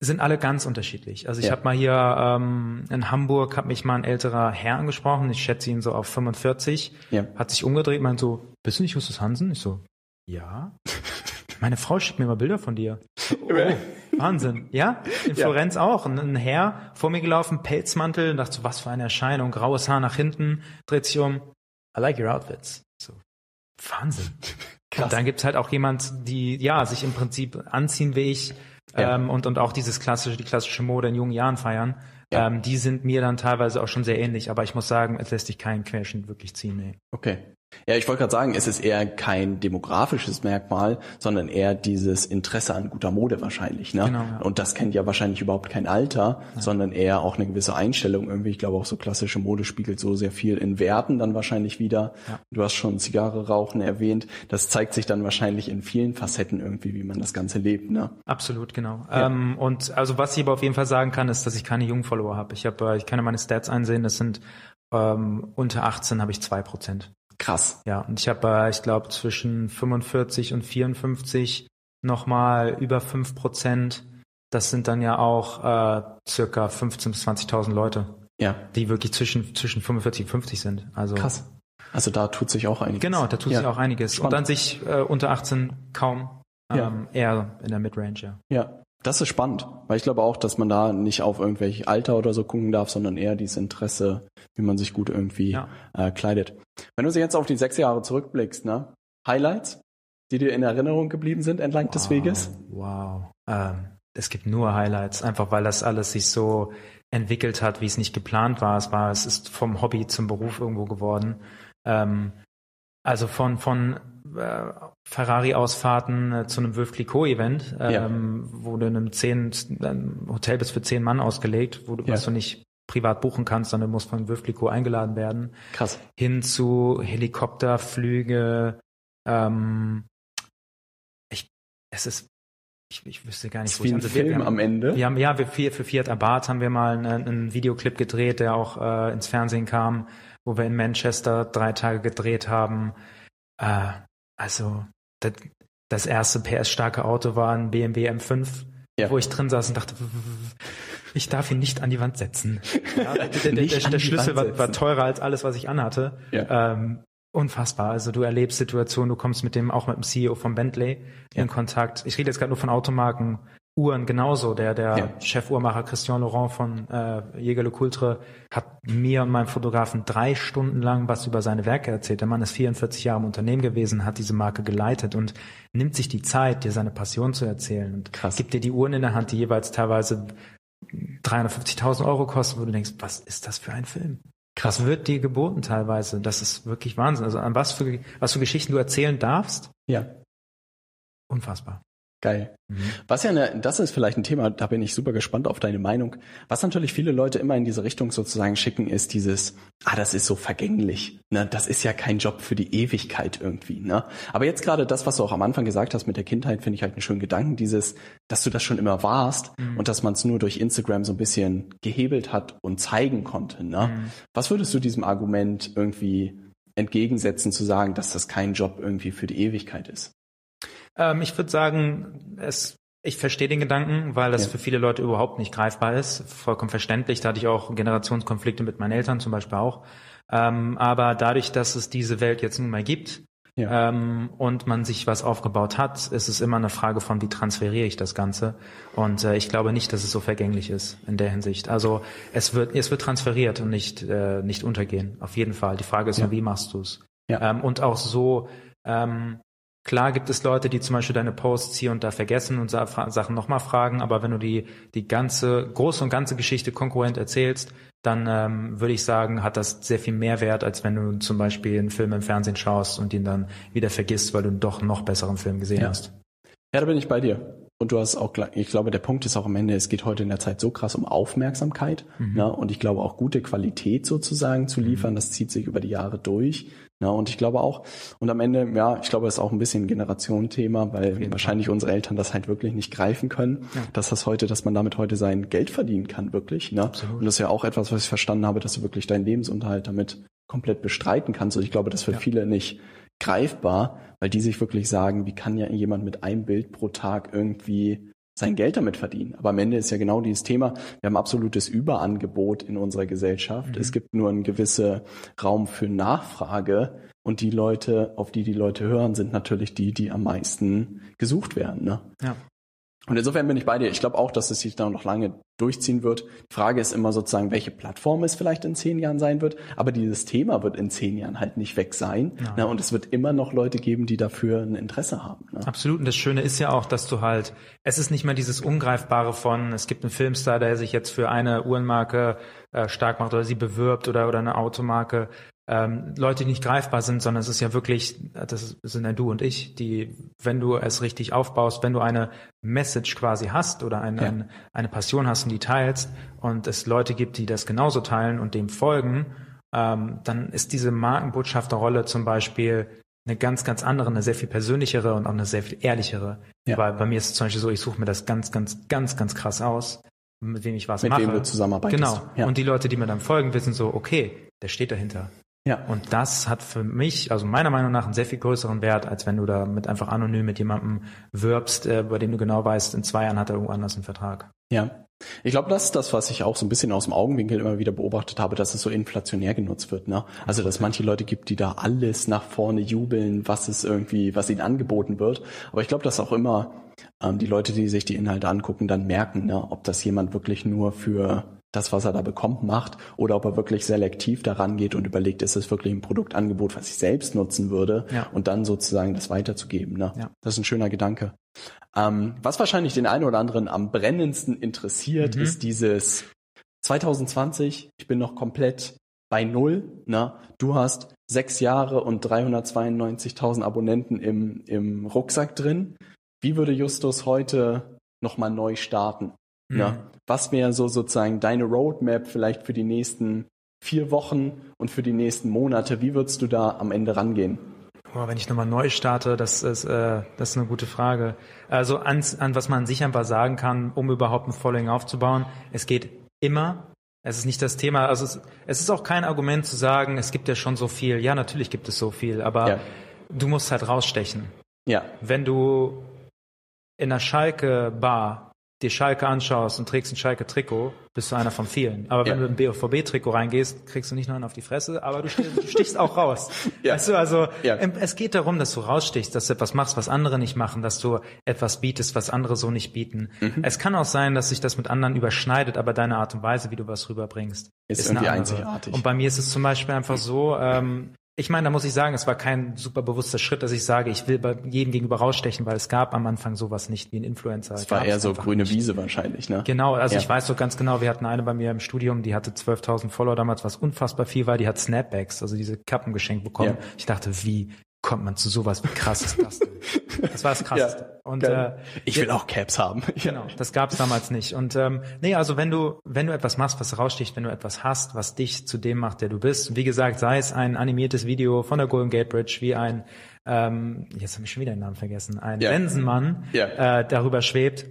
sind alle ganz unterschiedlich. Also ich Ja. habe mal hier ähm, in Hamburg, hat mich mal ein älterer Herr angesprochen, ich schätze ihn so auf 45, Ja. hat sich umgedreht, meint so, bist du nicht Justus Hansen? Ich so, ja. Meine Frau schickt mir mal Bilder von dir. Oh, Wahnsinn. Ja, in Ja. Florenz auch. Ein, Herr vor mir gelaufen, Pelzmantel, und dachte so, was für eine Erscheinung, graues Haar nach hinten, dreht sich um. I like your outfits. So, Wahnsinn. Krass. Und dann gibt's halt auch jemand, die ja sich im Prinzip anziehen wie ich Ja. ähm, und, und auch dieses klassische, die klassische Mode in jungen Jahren feiern. Ja. Ähm, die sind mir dann teilweise auch schon sehr ähnlich, aber ich muss sagen, es lässt sich kein Querschnitt wirklich ziehen. Nee. Okay. Ja, ich wollte gerade sagen, es ist eher kein demografisches Merkmal, sondern eher dieses Interesse an guter Mode wahrscheinlich. Ne? Genau, ja. Und das kennt ja wahrscheinlich überhaupt kein Alter, sondern eher auch eine gewisse Einstellung irgendwie. Ich glaube auch so klassische Mode spiegelt so sehr viel in Werten dann wahrscheinlich wieder. Ja. Du hast schon Zigarre rauchen erwähnt. Das zeigt sich dann wahrscheinlich in vielen Facetten irgendwie, wie man das Ganze lebt. Ne? Absolut, genau. Ja. Ähm, und also was ich aber auf jeden Fall sagen kann, ist, dass ich keine jungen Follower habe. Ich habe, äh, ich kann ja meine Stats einsehen, das sind ähm, unter 18 habe ich zwei Prozent. Krass. Ja, und ich habe, äh, ich glaube, zwischen 45 und 54 nochmal über 5 Prozent. Das sind dann ja auch äh, circa 15.000 bis 20.000 Leute, Ja, die wirklich zwischen, zwischen 45 und 50 sind. Also krass. Also da tut sich auch einiges. Genau, da tut ja. sich auch einiges. Spannend. Und an sich äh, unter 18 kaum. Ja. Ähm, Eher in der Midrange, ja. Ja, das ist spannend, weil ich glaube auch, dass man da nicht auf irgendwelche Alter oder so gucken darf, sondern eher dieses Interesse, wie man sich gut irgendwie Ja. äh, kleidet. Wenn du jetzt auf die sechs Jahre zurückblickst, ne? Highlights, die dir in Erinnerung geblieben sind entlang des Weges? Wow. Ähm, es gibt nur Highlights, einfach weil das alles sich so entwickelt hat, wie es nicht geplant war. Es war, es ist vom Hobby zum Beruf irgendwo geworden. Ähm, Also von, von Ferrari-Ausfahrten äh, zu einem Veuve Clicquot-Event, ähm, ja. wo du in einem zehn, ein Hotel bist für zehn Mann ausgelegt, wo du, ja. was du nicht privat buchen kannst, sondern du musst von Veuve Clicquot eingeladen werden. Krass. Hin zu Helikopterflüge, ähm, ich, es ist ich, ich wüsste gar nicht, wo ich also Film wir haben, am Ende. Wir haben ja wir für, für Fiat Abarth haben wir mal einen, einen Videoclip gedreht, der auch äh, ins Fernsehen kam, wo wir in Manchester drei Tage gedreht haben. Äh, also das, das erste PS-starke Auto war ein BMW M5, ja. wo ich drin saß und dachte, ich darf ihn nicht an die Wand setzen. Ja, der, der, der, der Schlüssel war, war, teurer als alles, was ich anhatte. Ja. Ähm, unfassbar. Also du erlebst Situationen, du kommst mit dem, auch mit dem CEO von Bentley in Kontakt. Ich rede jetzt gerade nur von Automarken, Uhren genauso. Der, der ja. Chef-Uhrmacher Christian Laurent von äh, Jäger Le Coultre hat mir und meinem Fotografen drei Stunden lang was über seine Werke erzählt. Der Mann ist 44 Jahre im Unternehmen gewesen, hat diese Marke geleitet und nimmt sich die Zeit, dir seine Passion zu erzählen und Krass. gibt dir die Uhren in der Hand, die jeweils teilweise 350.000 Euro kosten, wo du denkst, was ist das für ein Film? Krass wird dir geboten teilweise. Das ist wirklich Wahnsinn. Also an was für, was für Geschichten du erzählen darfst. Ja. Unfassbar. Geil. Mhm. Was ja, eine, das ist vielleicht ein Thema, da bin ich super gespannt auf deine Meinung. Was natürlich viele Leute immer in diese Richtung sozusagen schicken, ist dieses, ah, das ist so vergänglich. Ne? Das ist ja kein Job für die Ewigkeit irgendwie. Ne? Aber jetzt gerade das, was du auch am Anfang gesagt hast mit der Kindheit, finde ich halt einen schönen Gedanken, dieses, dass du das schon immer warst mhm. und dass man es nur durch Instagram so ein bisschen gehebelt hat und zeigen konnte. Ne? Mhm. Was würdest du diesem Argument irgendwie entgegensetzen, zu sagen, dass das kein Job irgendwie für die Ewigkeit ist? Ähm, ich würde sagen, es, ich verstehe den Gedanken, weil das ja. für viele Leute überhaupt nicht greifbar ist. Vollkommen verständlich. Da hatte ich auch Generationskonflikte mit meinen Eltern zum Beispiel auch. Ähm, aber dadurch, dass es diese Welt jetzt nun mal gibt, ja. Ähm, und man sich was aufgebaut hat, ist es immer eine Frage von, wie transferiere ich das Ganze. Und äh, ich glaube nicht, dass es so vergänglich ist in der Hinsicht. Also es wird, es wird transferiert und nicht, äh, nicht untergehen. Auf jeden Fall. Die Frage ist ja. nur, wie machst du es? Ja. Ähm, und auch so, ähm, Klar gibt es Leute, die zum Beispiel deine Posts hier und da vergessen und Sachen nochmal fragen, aber wenn du die, die ganze, große und ganze Geschichte konkurrent erzählst, dann ähm, würde ich sagen, hat das sehr viel mehr Wert, als wenn du zum Beispiel einen Film im Fernsehen schaust und ihn dann wieder vergisst, weil du einen doch noch besseren Film gesehen ja. hast. Ja, da bin ich bei dir. Und du hast auch, ich glaube, der Punkt ist auch am Ende, es geht heute in der Zeit so krass um Aufmerksamkeit. Mhm. Ne? Und ich glaube auch gute Qualität sozusagen zu liefern, mhm. das zieht sich über die Jahre durch. Ja, und ich glaube auch, und am Ende, ja, ich glaube, es ist auch ein bisschen ein Generationenthema, weil wahrscheinlich unsere Eltern das halt wirklich nicht greifen können, ja. dass das heute, dass man damit heute sein Geld verdienen kann, wirklich. Ne? Absolut. Und das ist ja auch etwas, was ich verstanden habe, dass du wirklich deinen Lebensunterhalt damit komplett bestreiten kannst. Und ich glaube, das ist für ja. viele nicht greifbar, weil die sich wirklich sagen, wie kann ja jemand mit einem Bild pro Tag irgendwie sein Geld damit verdienen. Aber am Ende ist ja genau dieses Thema, wir haben absolutes Überangebot in unserer Gesellschaft. Mhm. Es gibt nur einen gewissen Raum für Nachfrage und die Leute, auf die die Leute hören, sind natürlich die, die am meisten gesucht werden. Ne? Ja. Und insofern bin ich bei dir. Ich glaube auch, dass es sich da noch lange durchziehen wird. Die Frage ist immer sozusagen, welche Plattform es vielleicht in zehn Jahren sein wird. Aber dieses Thema wird in zehn Jahren halt nicht weg sein. Ja. Ne? Und es wird immer noch Leute geben, die dafür ein Interesse haben. Ne? Absolut. Und das Schöne ist ja auch, dass du halt, es ist nicht mehr dieses Ungreifbare von, es gibt einen Filmstar, der sich jetzt für eine Uhrenmarke äh, stark macht oder sie bewirbt oder, oder eine Automarke ähm, Leute, die nicht greifbar sind, sondern es ist ja wirklich, das sind ja du und ich, die, wenn du es richtig aufbaust, wenn du eine Message quasi hast oder eine, ja. eine, eine Passion hast und die teilst und es Leute gibt, die das genauso teilen und dem folgen, ähm, dann ist diese Markenbotschafterrolle zum Beispiel eine ganz, ganz andere, eine sehr viel persönlichere und auch eine sehr viel ehrlichere. Ja. Weil bei mir ist es zum Beispiel so, ich suche mir das ganz, ganz, ganz, ganz krass aus, mit wem ich was mit mache. Mit wem du zusammenarbeitest. Genau. Ja. Und die Leute, die mir dann folgen, wissen so, okay, der steht dahinter. Ja. Und das hat für mich, also meiner Meinung nach, einen sehr viel größeren Wert, als wenn du da mit einfach anonym mit jemandem wirbst, äh, bei dem du genau weißt, in zwei Jahren hat er irgendwo anders einen Vertrag. Ja. Ich glaube, das ist das, was ich auch so ein bisschen aus dem Augenwinkel immer wieder beobachtet habe, dass es so inflationär genutzt wird. Ne? Also, dass manche Leute gibt, die da alles nach vorne jubeln, was es irgendwie, was ihnen angeboten wird. Aber ich glaube, dass auch immer ähm, die Leute, die sich die Inhalte angucken, dann merken, ne, ob das jemand wirklich nur für das, was er da bekommt, macht oder ob er wirklich selektiv daran geht und überlegt, ist es wirklich ein Produktangebot, was ich selbst nutzen würde ja. und dann sozusagen das weiterzugeben. Ne? Ja. Das ist ein schöner Gedanke. Ähm, was wahrscheinlich den einen oder anderen am brennendsten interessiert, mhm. ist dieses 2020, ich bin noch komplett bei null. Ne? Du hast sechs Jahre und 392.000 Abonnenten im, im Rucksack drin. Wie würde Justus heute nochmal neu starten? Mhm. Ne? Was wäre so sozusagen deine Roadmap vielleicht für die nächsten vier Wochen und für die nächsten Monate? Wie würdest du da am Ende rangehen? Oh, wenn ich nochmal neu starte, das ist, äh, das ist eine gute Frage. Also an, an was man sich einfach sagen kann, um überhaupt ein Following aufzubauen, es geht immer. Es ist nicht das Thema, also es, es ist auch kein Argument zu sagen, es gibt ja schon so viel. Ja, natürlich gibt es so viel, aber ja. du musst halt rausstechen. Ja. Wenn du in einer Schalke-Bar dir Schalke anschaust und trägst ein Schalke-Trikot, bist du einer von vielen. Aber wenn ja. du in BVB-Trikot reingehst, kriegst du nicht nur einen auf die Fresse, aber du, stichst, du stichst auch raus. ja. Weißt du, also ja. es geht darum, dass du rausstichst, dass du etwas machst, was andere nicht machen, dass du etwas bietest, was andere so nicht bieten. Mhm. Es kann auch sein, dass sich das mit anderen überschneidet, aber deine Art und Weise, wie du was rüberbringst, ist, ist irgendwie einzigartig. Und bei mir ist es zum Beispiel einfach so, ähm, ich meine, da muss ich sagen, es war kein super bewusster Schritt, dass ich sage, ich will bei jedem gegenüber rausstechen, weil es gab am Anfang sowas nicht wie ein Influencer. Es war eher so grüne nicht. Wiese wahrscheinlich, ne? Genau, also ja. ich weiß doch ganz genau, wir hatten eine bei mir im Studium, die hatte 12.000 Follower damals, was unfassbar viel war, die hat Snapbacks, also diese Kappen geschenkt bekommen. Ja. Ich dachte, wie kommt man zu sowas? Wie krass ist das denn? Das war das Krasseste. Ja, und äh, ich will auch Caps haben. genau, das gab es damals nicht. Und ähm, nee, also wenn du wenn du etwas machst, was raussticht, wenn du etwas hast, was dich zu dem macht, der du bist, wie gesagt, sei es ein animiertes Video von der Golden Gate Bridge, wie ein ähm, jetzt habe ich schon wieder den Namen vergessen, ein ja. Bensenmann ja. Äh, darüber schwebt,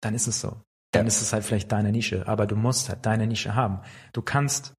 dann ist es so. Dann ja. ist es halt vielleicht deine Nische, aber du musst halt deine Nische haben. Du kannst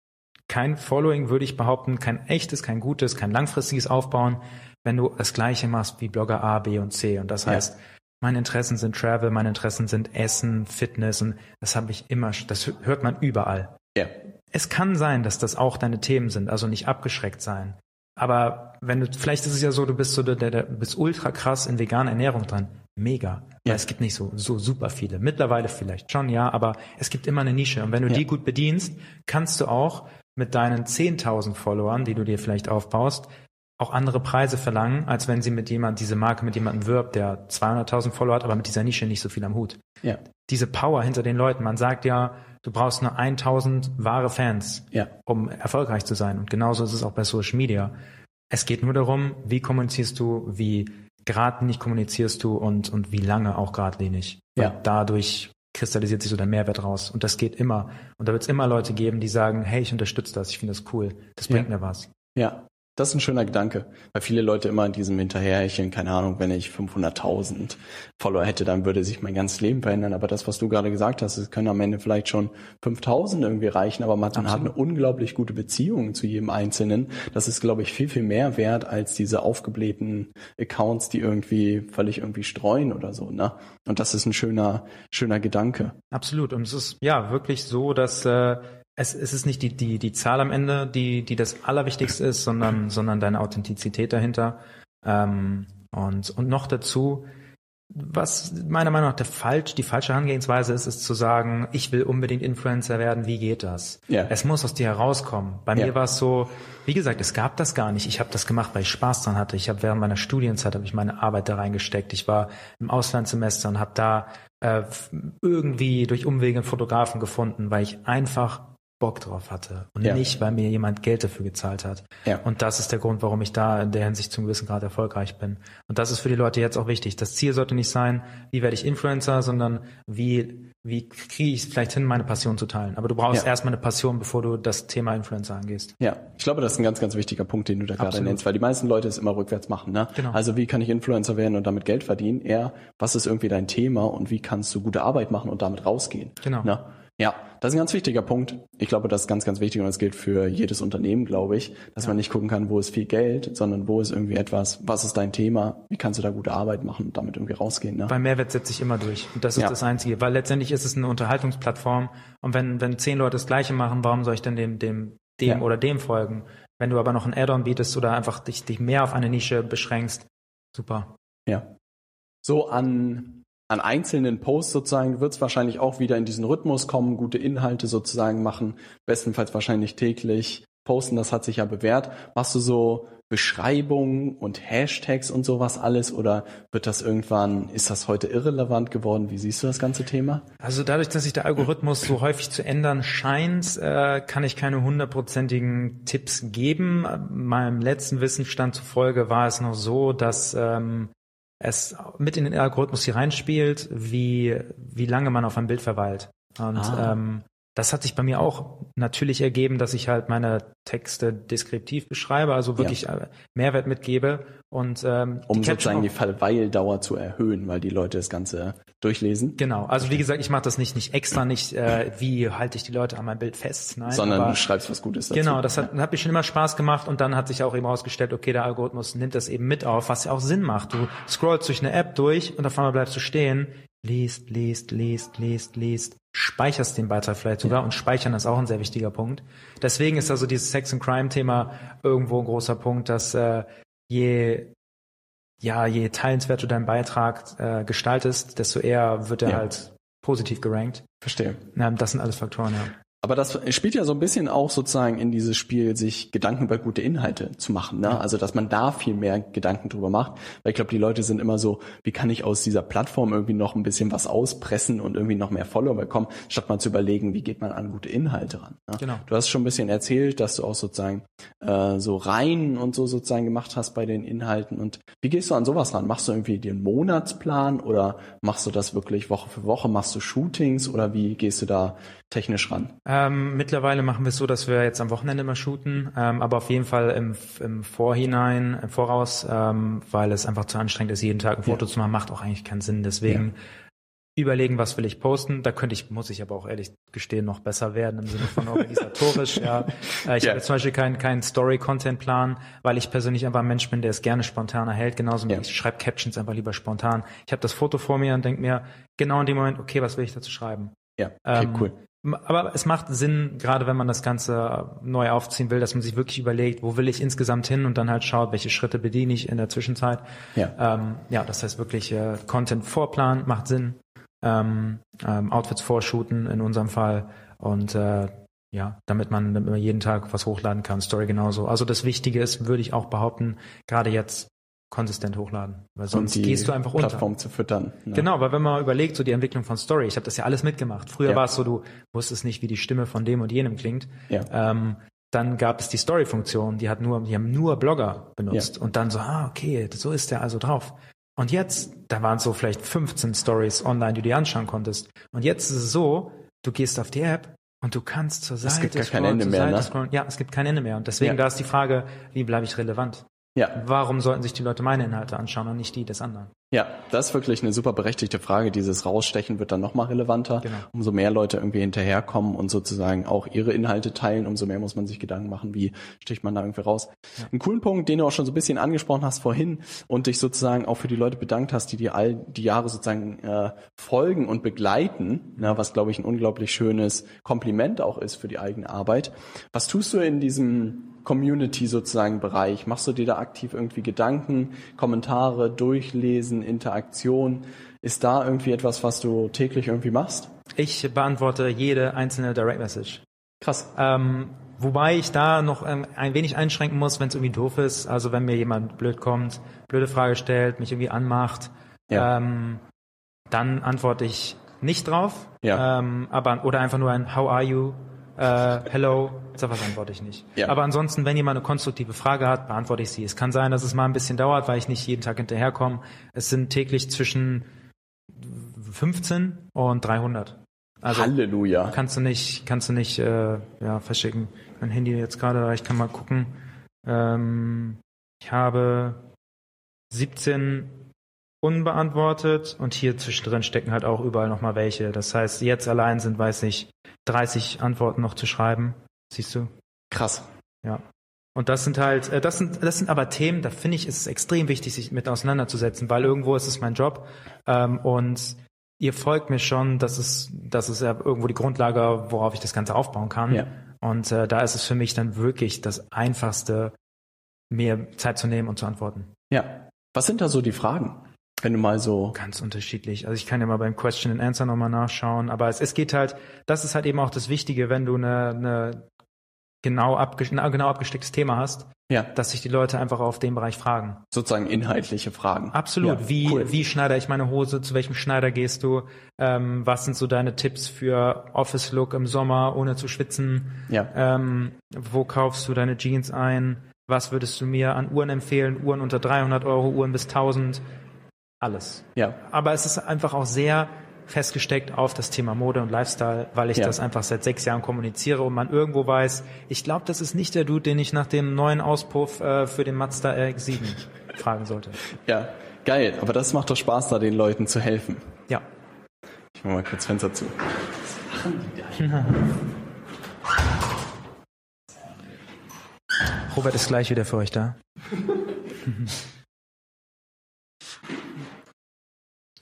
kein Following, würde ich behaupten, kein echtes, kein gutes, kein langfristiges aufbauen, wenn du das Gleiche machst wie Blogger A, B und C. Und das heißt, ja. meine Interessen sind Travel, meine Interessen sind Essen, Fitness und das habe ich immer, das hört man überall. Ja. Es kann sein, dass das auch deine Themen sind, also nicht abgeschreckt sein. Aber wenn du, vielleicht ist es ja so, du bist so der, der, der bist ultra krass in veganer Ernährung dran. Mega. Ja. Weil es gibt nicht so, so super viele. Mittlerweile vielleicht schon, ja, aber es gibt immer eine Nische. Und wenn du ja. die gut bedienst, kannst du auch mit deinen 10.000 Followern, die du dir vielleicht aufbaust, auch andere Preise verlangen, als wenn sie mit jemand, diese Marke mit jemandem wirbt, der 200.000 Follower hat, aber mit dieser Nische nicht so viel am Hut. Ja. Diese Power hinter den Leuten. Man sagt ja, du brauchst nur 1000 wahre Fans, ja. um erfolgreich zu sein. Und genauso ist es auch bei Social Media. Es geht nur darum, wie kommunizierst du, wie geradlinig kommunizierst du und, und wie lange auch geradlinig. Ja. dadurch kristallisiert sich so der Mehrwert raus. Und das geht immer. Und da wird es immer Leute geben, die sagen, hey, ich unterstütze das, ich finde das cool, das bringt ja. mir was. Ja, das ist ein schöner Gedanke, weil viele Leute immer in diesem Hinterherhecheln, keine Ahnung, wenn ich 500.000 Follower hätte, dann würde sich mein ganzes Leben verändern. Aber das, was du gerade gesagt hast, es können am Ende vielleicht schon 5.000 irgendwie reichen, aber man Absolut. hat eine unglaublich gute Beziehung zu jedem Einzelnen. Das ist, glaube ich, viel, viel mehr wert als diese aufgeblähten Accounts, die irgendwie völlig irgendwie streuen oder so. Ne? Und das ist ein schöner, schöner Gedanke. Absolut. Und es ist ja wirklich so, dass äh, es, es ist nicht die, die, die Zahl am Ende, die, die das Allerwichtigste ist, sondern, sondern deine Authentizität dahinter. Ähm, und, und noch dazu, was meiner Meinung nach der falsch, die falsche Herangehensweise ist, ist zu sagen, ich will unbedingt Influencer werden, wie geht das? Ja. Es muss aus dir herauskommen. Bei ja. mir war es so, wie gesagt, es gab das gar nicht. Ich habe das gemacht, weil ich Spaß dran hatte. Ich habe während meiner Studienzeit habe ich meine Arbeit da reingesteckt. Ich war im Auslandssemester und habe da äh, irgendwie durch Umwege einen Fotografen gefunden, weil ich einfach Bock drauf hatte und ja. nicht, weil mir jemand Geld dafür gezahlt hat. Ja. Und das ist der Grund, warum ich da in der Hinsicht zum gewissen Grad erfolgreich bin. Und das ist für die Leute jetzt auch wichtig. Das Ziel sollte nicht sein, wie werde ich Influencer, sondern wie, wie kriege ich es vielleicht hin, meine Passion zu teilen. Aber du brauchst ja. erstmal eine Passion, bevor du das Thema Influencer angehst. Ja, ich glaube, das ist ein ganz, ganz wichtiger Punkt, den du da gerade nennst, weil die meisten Leute es immer rückwärts machen. Ne? Genau. Also wie kann ich Influencer werden und damit Geld verdienen? Eher, was ist irgendwie dein Thema und wie kannst du gute Arbeit machen und damit rausgehen? Genau. Ne? Ja, das ist ein ganz wichtiger Punkt. Ich glaube, das ist ganz, ganz wichtig und das gilt für jedes Unternehmen, glaube ich, dass ja. man nicht gucken kann, wo ist viel Geld, sondern wo ist irgendwie etwas, was ist dein Thema, wie kannst du da gute Arbeit machen und damit irgendwie rausgehen. Ne? Bei Mehrwert setze ich immer durch und das ist ja. das Einzige, weil letztendlich ist es eine Unterhaltungsplattform und wenn, wenn zehn Leute das Gleiche machen, warum soll ich denn dem, dem, dem ja. oder dem folgen? Wenn du aber noch ein Add-on bietest oder einfach dich, dich mehr auf eine Nische beschränkst, super. Ja. So an an einzelnen Posts sozusagen wird es wahrscheinlich auch wieder in diesen Rhythmus kommen, gute Inhalte sozusagen machen, bestenfalls wahrscheinlich täglich posten, das hat sich ja bewährt. Machst du so Beschreibungen und Hashtags und sowas alles oder wird das irgendwann, ist das heute irrelevant geworden? Wie siehst du das ganze Thema? Also dadurch, dass sich der Algorithmus so häufig zu ändern scheint, äh, kann ich keine hundertprozentigen Tipps geben. Meinem letzten Wissensstand zufolge war es noch so, dass ähm, es mit in den Algorithmus hier reinspielt, wie, wie lange man auf einem Bild verweilt. Und ah. ähm, das hat sich bei mir auch natürlich ergeben, dass ich halt meine Texte deskriptiv beschreibe, also wirklich ja. Äh, Mehrwert mitgebe und ähm, um die sozusagen die Verweildauer zu erhöhen, weil die Leute das Ganze durchlesen. Genau, also wie gesagt, ich mache das nicht nicht extra, nicht äh, wie halte ich die Leute an meinem Bild fest, nein, sondern aber, du schreibst was Gutes dazu. Genau, das hat, hat mir schon immer Spaß gemacht und dann hat sich auch eben herausgestellt, okay, der Algorithmus nimmt das eben mit auf, was ja auch Sinn macht. Du scrollst durch eine App durch und auf einmal bleibst du stehen, liest, liest, liest, liest, liest speicherst den Beitrag vielleicht sogar ja. und speichern ist auch ein sehr wichtiger Punkt. Deswegen ist also dieses Sex and Crime Thema irgendwo ein großer Punkt, dass äh, je ja je teilenswert du deinen Beitrag äh, gestaltest, desto eher wird er ja. halt positiv gerankt. Verstehe. Ähm, das sind alles Faktoren, ja. Aber das spielt ja so ein bisschen auch sozusagen in dieses Spiel, sich Gedanken über gute Inhalte zu machen. Ne? Also dass man da viel mehr Gedanken drüber macht. Weil ich glaube, die Leute sind immer so, wie kann ich aus dieser Plattform irgendwie noch ein bisschen was auspressen und irgendwie noch mehr Follower bekommen, statt mal zu überlegen, wie geht man an gute Inhalte ran. Ne? Genau. Du hast schon ein bisschen erzählt, dass du auch sozusagen äh, so rein und so sozusagen gemacht hast bei den Inhalten. Und wie gehst du an sowas ran? Machst du irgendwie den Monatsplan oder machst du das wirklich Woche für Woche? Machst du Shootings oder wie gehst du da technisch ran? Ähm, mittlerweile machen wir es so, dass wir jetzt am Wochenende mal shooten, ähm, aber auf jeden Fall im, im Vorhinein, im Voraus, ähm, weil es einfach zu anstrengend ist, jeden Tag ein Foto ja. zu machen, macht auch eigentlich keinen Sinn. Deswegen ja. überlegen, was will ich posten. Da könnte ich, muss ich aber auch ehrlich gestehen, noch besser werden im Sinne von organisatorisch. ja. Äh, ich ja. habe zum Beispiel keinen keinen Story-Content-Plan, weil ich persönlich einfach ein Mensch bin, der es gerne spontan erhält. Genauso wie ich schreibe Captions einfach lieber spontan. Ich habe das Foto vor mir und denke mir genau in dem Moment, okay, was will ich dazu schreiben? Ja, okay, ähm, cool. Aber es macht Sinn, gerade wenn man das Ganze neu aufziehen will, dass man sich wirklich überlegt, wo will ich insgesamt hin und dann halt schaut, welche Schritte bediene ich in der Zwischenzeit. Ja, ähm, ja das heißt wirklich äh, Content Vorplan macht Sinn, ähm, ähm, Outfits vorshooten in unserem Fall und äh, ja, damit man, damit man jeden Tag was hochladen kann, Story genauso. Also das Wichtige ist, würde ich auch behaupten, gerade jetzt konsistent hochladen, weil sonst gehst du einfach unter. Plattform zu füttern. Ne? Genau, weil wenn man überlegt, so die Entwicklung von Story, ich habe das ja alles mitgemacht. Früher ja. war es so, du wusstest nicht, wie die Stimme von dem und jenem klingt. Ja. Ähm, dann gab es die Story-Funktion, die hat nur, die haben nur Blogger benutzt ja. und dann so, ah, okay, so ist der also drauf. Und jetzt, da waren so vielleicht 15 Stories online, die du dir anschauen konntest. Und jetzt ist es so, du gehst auf die App und du kannst zur Seite Es gibt gar kein Ende mehr, ne? Scrollen. Ja, es gibt kein Ende mehr. Und deswegen ja. da ist die Frage, wie bleibe ich relevant? Ja. Warum sollten sich die Leute meine Inhalte anschauen und nicht die des anderen? Ja, das ist wirklich eine super berechtigte Frage. Dieses Rausstechen wird dann nochmal relevanter. Genau. Umso mehr Leute irgendwie hinterherkommen und sozusagen auch ihre Inhalte teilen, umso mehr muss man sich Gedanken machen, wie sticht man da irgendwie raus. Ja. Ein coolen Punkt, den du auch schon so ein bisschen angesprochen hast vorhin und dich sozusagen auch für die Leute bedankt hast, die dir all die Jahre sozusagen äh, folgen und begleiten, ne, was glaube ich ein unglaublich schönes Kompliment auch ist für die eigene Arbeit. Was tust du in diesem Community sozusagen Bereich? Machst du dir da aktiv irgendwie Gedanken, Kommentare, Durchlesen, Interaktion? Ist da irgendwie etwas, was du täglich irgendwie machst? Ich beantworte jede einzelne Direct Message. Krass. Ähm, wobei ich da noch ähm, ein wenig einschränken muss, wenn es irgendwie doof ist. Also wenn mir jemand blöd kommt, blöde Frage stellt, mich irgendwie anmacht, ja. ähm, dann antworte ich nicht drauf. Ja. Ähm, aber oder einfach nur ein How are you? äh, hello, sowas antworte ich nicht. Ja. Aber ansonsten, wenn jemand eine konstruktive Frage hat, beantworte ich sie. Es kann sein, dass es mal ein bisschen dauert, weil ich nicht jeden Tag hinterherkomme. Es sind täglich zwischen 15 und 300. Also Halleluja. Kannst du nicht, kannst du nicht äh, ja, verschicken. Mein Handy jetzt gerade, ich kann mal gucken. Ähm, ich habe 17 unbeantwortet und hier zwischendrin stecken halt auch überall nochmal welche. Das heißt, jetzt allein sind, weiß ich, 30 Antworten noch zu schreiben. Siehst du? Krass. Ja. Und das sind halt, äh, das sind, das sind aber Themen, da finde ich, ist es extrem wichtig, sich mit auseinanderzusetzen, weil irgendwo ist es mein Job. Ähm, und ihr folgt mir schon, das ist, das ist ja irgendwo die Grundlage, worauf ich das Ganze aufbauen kann. Ja. Und äh, da ist es für mich dann wirklich das Einfachste, mir Zeit zu nehmen und zu antworten. Ja. Was sind da so die Fragen? Wenn du mal so. Ganz unterschiedlich. Also ich kann ja mal beim Question and Answer nochmal nachschauen. Aber es, es geht halt, das ist halt eben auch das Wichtige, wenn du eine, eine genau, abge genau abgestecktes Thema hast, Ja. dass sich die Leute einfach auf den Bereich fragen. Sozusagen inhaltliche Fragen. Absolut. Ja, wie, cool. wie schneide ich meine Hose? Zu welchem Schneider gehst du? Ähm, was sind so deine Tipps für Office-Look im Sommer, ohne zu schwitzen? Ja. Ähm, wo kaufst du deine Jeans ein? Was würdest du mir an Uhren empfehlen? Uhren unter 300 Euro, Uhren bis 1000? Alles. Ja. Aber es ist einfach auch sehr festgesteckt auf das Thema Mode und Lifestyle, weil ich Ja. das einfach seit sechs Jahren kommuniziere und man irgendwo weiß, ich glaube, das ist nicht der Dude, den ich nach dem neuen Auspuff äh, für den Mazda RX-7 fragen sollte. Ja. Geil. Aber das macht doch Spaß, da den Leuten zu helfen. Ja. Ich mach mal kurz Fenster zu. Robert ist gleich wieder für euch da.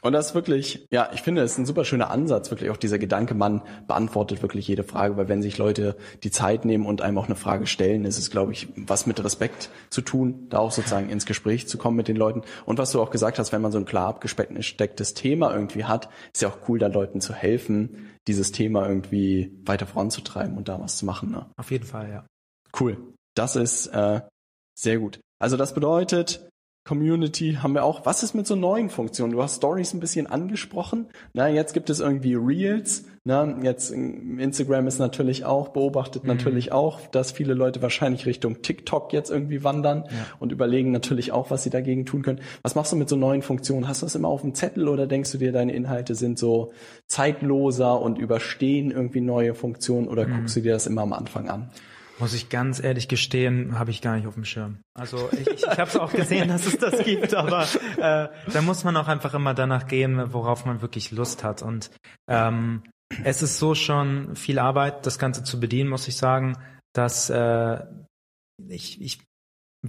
Und das ist wirklich, ja, ich finde, es ist ein super schöner Ansatz, wirklich auch dieser Gedanke, man beantwortet wirklich jede Frage, weil wenn sich Leute die Zeit nehmen und einem auch eine Frage stellen, ist es, glaube ich, was mit Respekt zu tun, da auch sozusagen ins Gespräch zu kommen mit den Leuten. Und was du auch gesagt hast, wenn man so ein klar abgestecktes Thema irgendwie hat, ist ja auch cool, da Leuten zu helfen, dieses Thema irgendwie weiter voranzutreiben und da was zu machen. Ne? Auf jeden Fall, ja. Cool. Das ist äh, sehr gut. Also das bedeutet, Community haben wir auch. Was ist mit so neuen Funktionen? Du hast Stories ein bisschen angesprochen. Na, jetzt gibt es irgendwie Reels. Na, jetzt ähm, Instagram ist natürlich auch, beobachtet natürlich auch, dass viele Leute wahrscheinlich Richtung TikTok jetzt irgendwie wandern und überlegen natürlich auch, was sie dagegen tun können. Was machst du mit so neuen Funktionen? Hast du das immer auf dem Zettel oder denkst du dir, deine Inhalte sind so zeitloser und überstehen irgendwie neue Funktionen oder guckst du dir das immer am Anfang an? Muss ich ganz ehrlich gestehen, habe ich gar nicht auf dem Schirm. Also ich, ich, ich habe es auch gesehen, dass es das gibt, aber äh, da muss man auch einfach immer danach gehen, worauf man wirklich Lust hat. Und ähm, es ist so schon viel Arbeit, das Ganze zu bedienen, muss ich sagen, dass äh, ich, ich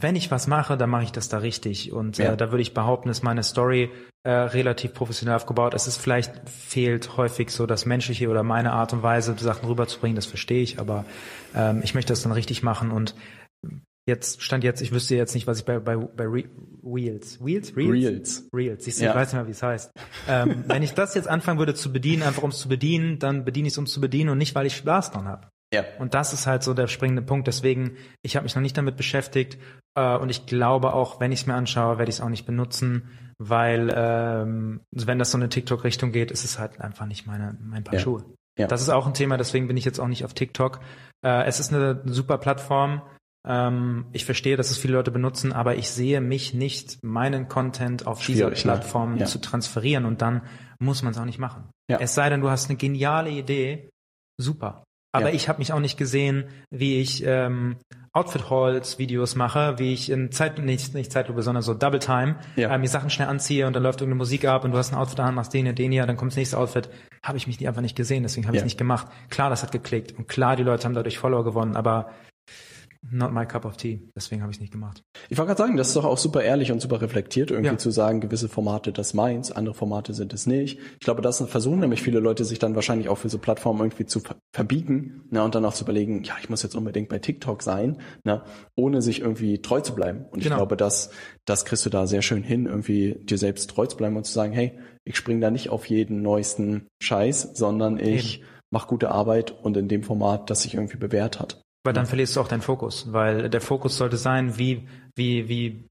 wenn ich was mache, dann mache ich das da richtig. Und Ja. äh, da würde ich behaupten, ist meine Story äh, relativ professionell aufgebaut. Es ist vielleicht fehlt häufig so das Menschliche oder meine Art und Weise, Sachen rüberzubringen, das verstehe ich, aber ähm, ich möchte das dann richtig machen und jetzt stand jetzt, ich wüsste jetzt nicht, was ich bei, bei, bei Re Wheels, Wheels, Reels. Reels, siehst du, Ja. ich weiß nicht mehr, wie es heißt. Ähm, wenn ich das jetzt anfangen würde zu bedienen, einfach um es zu bedienen, dann bediene ich es, um es zu bedienen und nicht, weil ich Spaß dran habe. Ja. Und das ist halt so der springende Punkt. Deswegen, ich habe mich noch nicht damit beschäftigt äh, und ich glaube auch, wenn ich es mir anschaue, werde ich es auch nicht benutzen, weil ähm, wenn das so eine TikTok-Richtung geht, ist es halt einfach nicht meine, mein Paar Ja. Schuhe. Ja. Das ist auch ein Thema, deswegen bin ich jetzt auch nicht auf TikTok. Äh, es ist eine super Plattform. Ähm, ich verstehe, dass es viele Leute benutzen, aber ich sehe mich nicht, meinen Content auf dieser Schwierig, ne? Plattform Ja. zu transferieren und dann muss man es auch nicht machen. Ja. Es sei denn, du hast eine geniale Idee, super. Aber Ja. ich habe mich auch nicht gesehen, wie ich ähm, Outfit-Hauls-Videos mache, wie ich in Zeit, nicht, nicht Zeitlupe, sondern so Double Time, Ja. äh, mir Sachen schnell anziehe und dann läuft irgendeine Musik ab und du hast ein Outfit an, machst den hier, den hier, dann kommt das nächste Outfit. Habe ich mich einfach nicht gesehen, deswegen habe ich Ja. nicht gemacht. Klar, das hat geklickt und klar, die Leute haben dadurch Follower gewonnen, aber not my cup of tea. Deswegen habe ich es nicht gemacht. Ich wollte gerade sagen, das ist doch auch super ehrlich und super reflektiert, irgendwie Ja. zu sagen, gewisse Formate das meins, andere Formate sind es nicht. Ich glaube, das versuchen nämlich viele Leute sich dann wahrscheinlich auch für so Plattformen irgendwie zu ver verbiegen ne, und dann auch zu überlegen, ja, ich muss jetzt unbedingt bei TikTok sein, ne, ohne sich irgendwie treu zu bleiben. Und ich Genau. glaube, das, das kriegst du da sehr schön hin, irgendwie dir selbst treu zu bleiben und zu sagen, hey, ich springe da nicht auf jeden neuesten Scheiß, sondern ich mache gute Arbeit und in dem Format, das sich irgendwie bewährt hat. Weil dann verlierst du auch deinen Fokus, weil der Fokus sollte sein, wie, wie, wie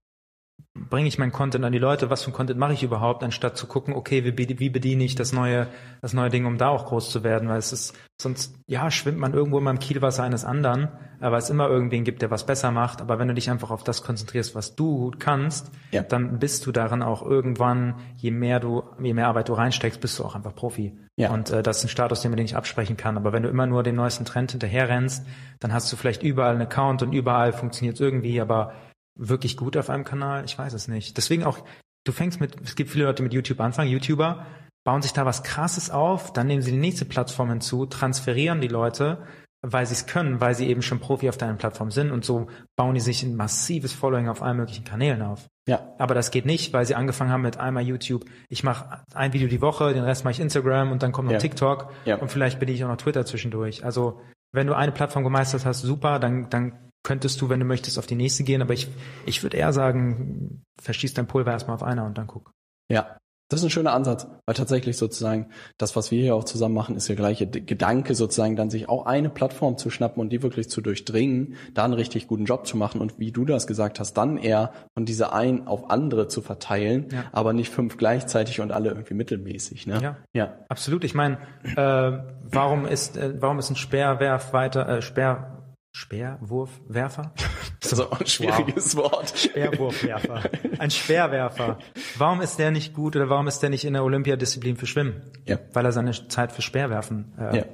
bringe ich meinen Content an die Leute, was für ein Content mache ich überhaupt, anstatt zu gucken, okay, wie, wie bediene ich das neue, das neue Ding, um da auch groß zu werden, weil es ist, sonst, ja, schwimmt man irgendwo immer im Kielwasser eines anderen, aber es immer irgendwen gibt, der was besser macht, aber wenn du dich einfach auf das konzentrierst, was du gut kannst, Ja. dann bist du darin auch irgendwann, je mehr du, je mehr Arbeit du reinsteckst, bist du auch einfach Profi. Ja. Und äh, das ist ein Status, den man nicht absprechen kann. Aber wenn du immer nur den neuesten Trend hinterher rennst, dann hast du vielleicht überall einen Account und überall funktioniert es irgendwie, aber wirklich gut auf einem Kanal, ich weiß es nicht. Deswegen auch, du fängst mit, es gibt viele Leute mit YouTube anfangen, YouTuber, bauen sich da was krasses auf, dann nehmen sie die nächste Plattform hinzu, transferieren die Leute, weil sie es können, weil sie eben schon Profi auf deiner Plattform sind und so bauen die sich ein massives Following auf allen möglichen Kanälen auf. Ja, Aber das geht nicht, weil sie angefangen haben mit einmal YouTube. Ich mache ein Video die Woche, den Rest mache ich Instagram und dann kommt noch Ja. TikTok Ja. und vielleicht bin ich auch noch Twitter zwischendurch. Also wenn du eine Plattform gemeistert hast, super, dann, dann könntest du, wenn du möchtest, auf die nächste gehen. Aber ich, ich würde eher sagen, verschieß dein Pulver erstmal auf einer und dann guck. Ja, Das ist ein schöner Ansatz, weil tatsächlich sozusagen das, was wir hier auch zusammen machen, ist der gleiche Gedanke sozusagen, dann sich auch eine Plattform zu schnappen und die wirklich zu durchdringen, da einen richtig guten Job zu machen und wie du das gesagt hast, dann eher von dieser ein auf andere zu verteilen, ja. aber nicht fünf gleichzeitig und alle irgendwie mittelmäßig. Ne? Ja, ja. absolut. Ich meine, äh, warum ist äh, warum ist ein Speerwerf weiter äh, Speer Speerwurfwerfer? So ein schwieriges wow. Wort. Speerwurfwerfer. Ein Speerwerfer. Warum ist der nicht gut oder warum ist der nicht in der Olympiadisziplin für Schwimmen? Ja. Weil er seine Zeit für Speerwerfen äh, ja.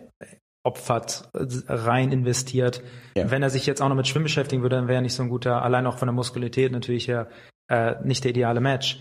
opfert, rein investiert. Ja. Wenn er sich jetzt auch noch mit Schwimmen beschäftigen würde, dann wäre er nicht so ein guter, allein auch von der Muskulität natürlich her, äh, nicht der ideale Match.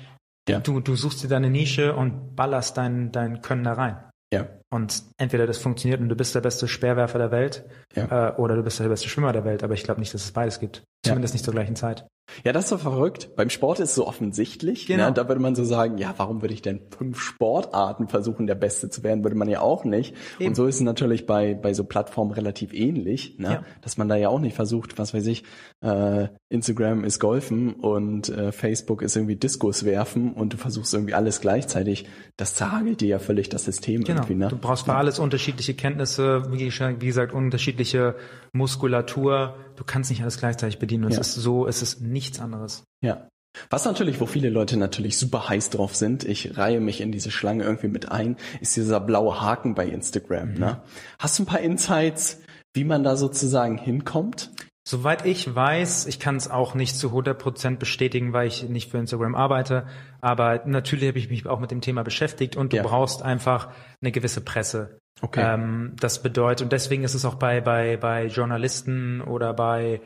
Ja. Du, du suchst dir deine Nische und ballerst dein, dein Können da rein. Ja. Und entweder das funktioniert und du bist der beste Speerwerfer der Welt ja. äh, oder du bist der beste Schwimmer der Welt, aber ich glaube nicht, dass es beides gibt. Zumindest ja. nicht zur gleichen Zeit. Ja, das ist so verrückt. Beim Sport ist es so offensichtlich. Ne? Genau. Ne? Da würde man so sagen, ja, warum würde ich denn fünf Sportarten versuchen, der Beste zu werden? Würde man ja auch nicht. Eben. Und so ist es natürlich bei, bei so Plattformen relativ ähnlich, ne? Ja. dass man da ja auch nicht versucht, was weiß ich, äh, Instagram ist Golfen und äh, Facebook ist irgendwie Diskus werfen und du versuchst irgendwie alles gleichzeitig. Das zerhagelt dir ja völlig das System genau. irgendwie. Ne? Du brauchst für alles unterschiedliche Kenntnisse, wie gesagt, unterschiedliche Muskulatur. Du kannst nicht alles gleichzeitig bedienen. Ja. es ist so, es ist nichts anderes. Ja. Was natürlich, wo viele Leute natürlich super heiß drauf sind, ich reihe mich in diese Schlange irgendwie mit ein, ist dieser blaue Haken bei Instagram. Mhm. Ne? Hast du ein paar Insights, wie man da sozusagen hinkommt? Soweit ich weiß, ich kann es auch nicht zu 100% bestätigen, weil ich nicht für Instagram arbeite, aber natürlich habe ich mich auch mit dem Thema beschäftigt und du ja. brauchst einfach eine gewisse Presse. Okay. Ähm, das bedeutet, und deswegen ist es auch bei, bei, bei Journalisten oder bei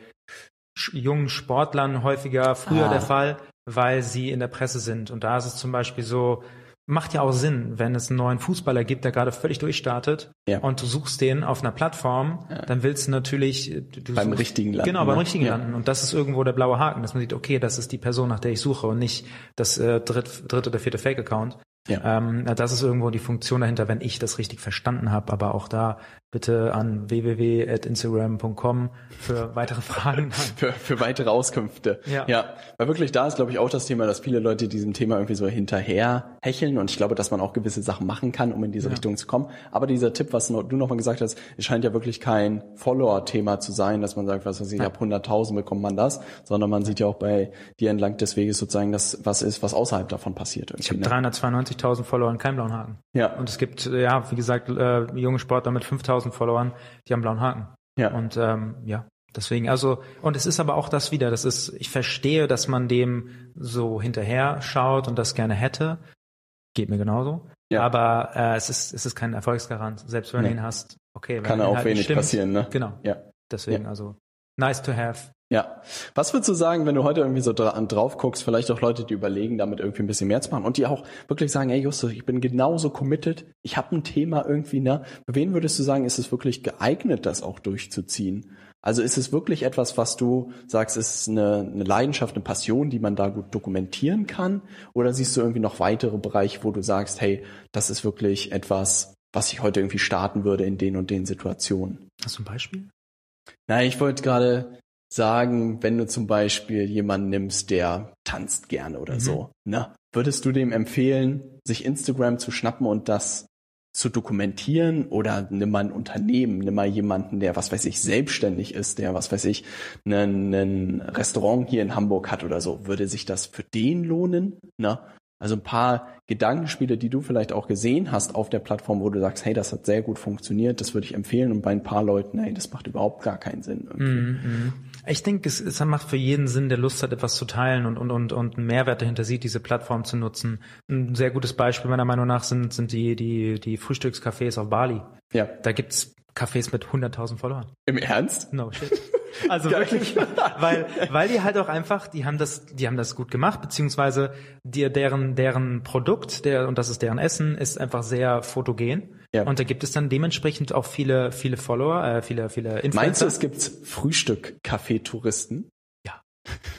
jungen Sportlern häufiger früher ah. der Fall, weil sie in der Presse sind. Und da ist es zum Beispiel so, macht ja auch Sinn, wenn es einen neuen Fußballer gibt, der gerade völlig durchstartet ja. und du suchst den auf einer Plattform, ja. dann willst du natürlich du beim suchst, richtigen landen. Genau, beim ne? richtigen ja. landen. Und das ist irgendwo der blaue Haken, dass man sieht, okay, das ist die Person, nach der ich suche und nicht das äh, dritt, dritte oder vierte Fake-Account. Ja. Ähm, das ist irgendwo die Funktion dahinter, wenn ich das richtig verstanden habe. Aber auch da bitte an www.instagram.com für weitere Fragen. für, für weitere Auskünfte. Ja. ja. Weil wirklich da ist, glaube ich, auch das Thema, dass viele Leute diesem Thema irgendwie so hinterher hecheln. Und ich glaube, dass man auch gewisse Sachen machen kann, um in diese ja. Richtung zu kommen. Aber dieser Tipp, was du nochmal gesagt hast, es scheint ja wirklich kein Follower-Thema zu sein, dass man sagt, was weiß ich, ab 100.000 bekommt man das, sondern man sieht ja auch bei dir entlang des Weges sozusagen, dass was ist, was außerhalb davon passiert. Ich habe ne? 392.000 Follower blauen Haken. Ja. Und es gibt, ja, wie gesagt, äh, junge Sportler mit 5.000 1000 Followern, die haben blauen Haken. Ja. Und ähm, ja, deswegen, also, und es ist aber auch das wieder, das ist, ich verstehe, dass man dem so hinterher schaut und das gerne hätte. Geht mir genauso. Ja. Aber äh, es ist es ist kein Erfolgsgarant. Selbst wenn nee. du ihn hast, okay. Kann auch halt wenig stimmt, passieren, ne? Genau. Ja. Deswegen, ja. also nice to have. Ja. Was würdest du sagen, wenn du heute irgendwie so dra drauf guckst, vielleicht auch Leute, die überlegen, damit irgendwie ein bisschen mehr zu machen und die auch wirklich sagen, ey Justus, ich bin genauso committed, ich habe ein Thema irgendwie, ne? Für wen würdest du sagen, ist es wirklich geeignet, das auch durchzuziehen? Also ist es wirklich etwas, was du sagst, ist eine, eine Leidenschaft, eine Passion, die man da gut dokumentieren kann? Oder siehst du irgendwie noch weitere Bereiche, wo du sagst, hey, das ist wirklich etwas, was ich heute irgendwie starten würde in den und den Situationen? Hast du ein Beispiel? Na, ich wollte gerade sagen, wenn du zum Beispiel jemanden nimmst, der tanzt gerne oder mhm. so, ne? Würdest du dem empfehlen, sich Instagram zu schnappen und das zu dokumentieren oder nimm mal ein Unternehmen, nimm mal jemanden, der, was weiß ich, selbstständig ist, der, was weiß ich, ein Restaurant hier in Hamburg hat oder so, würde sich das für den lohnen? Ne? Also ein paar Gedankenspiele, die du vielleicht auch gesehen hast auf der Plattform, wo du sagst, hey, das hat sehr gut funktioniert, das würde ich empfehlen und bei ein paar Leuten, hey, das macht überhaupt gar keinen Sinn. Mm -hmm. Ich denke, es, es macht für jeden Sinn, der Lust hat, etwas zu teilen und, und, und, und einen Mehrwert dahinter sieht, diese Plattform zu nutzen. Ein sehr gutes Beispiel meiner Meinung nach sind, sind die, die, die Frühstückscafés auf Bali. Ja. Da gibt's Cafés mit 100.000 Followern. Im Ernst? No shit. Also wirklich, weil, weil die halt auch einfach, die haben das, die haben das gut gemacht, beziehungsweise die, deren, deren Produkt, der, und das ist deren Essen, ist einfach sehr fotogen. Ja. Und da gibt es dann dementsprechend auch viele, viele Follower, äh, viele, viele Influencer. Meinst du, es gibt Frühstück-Café-Touristen? Ja,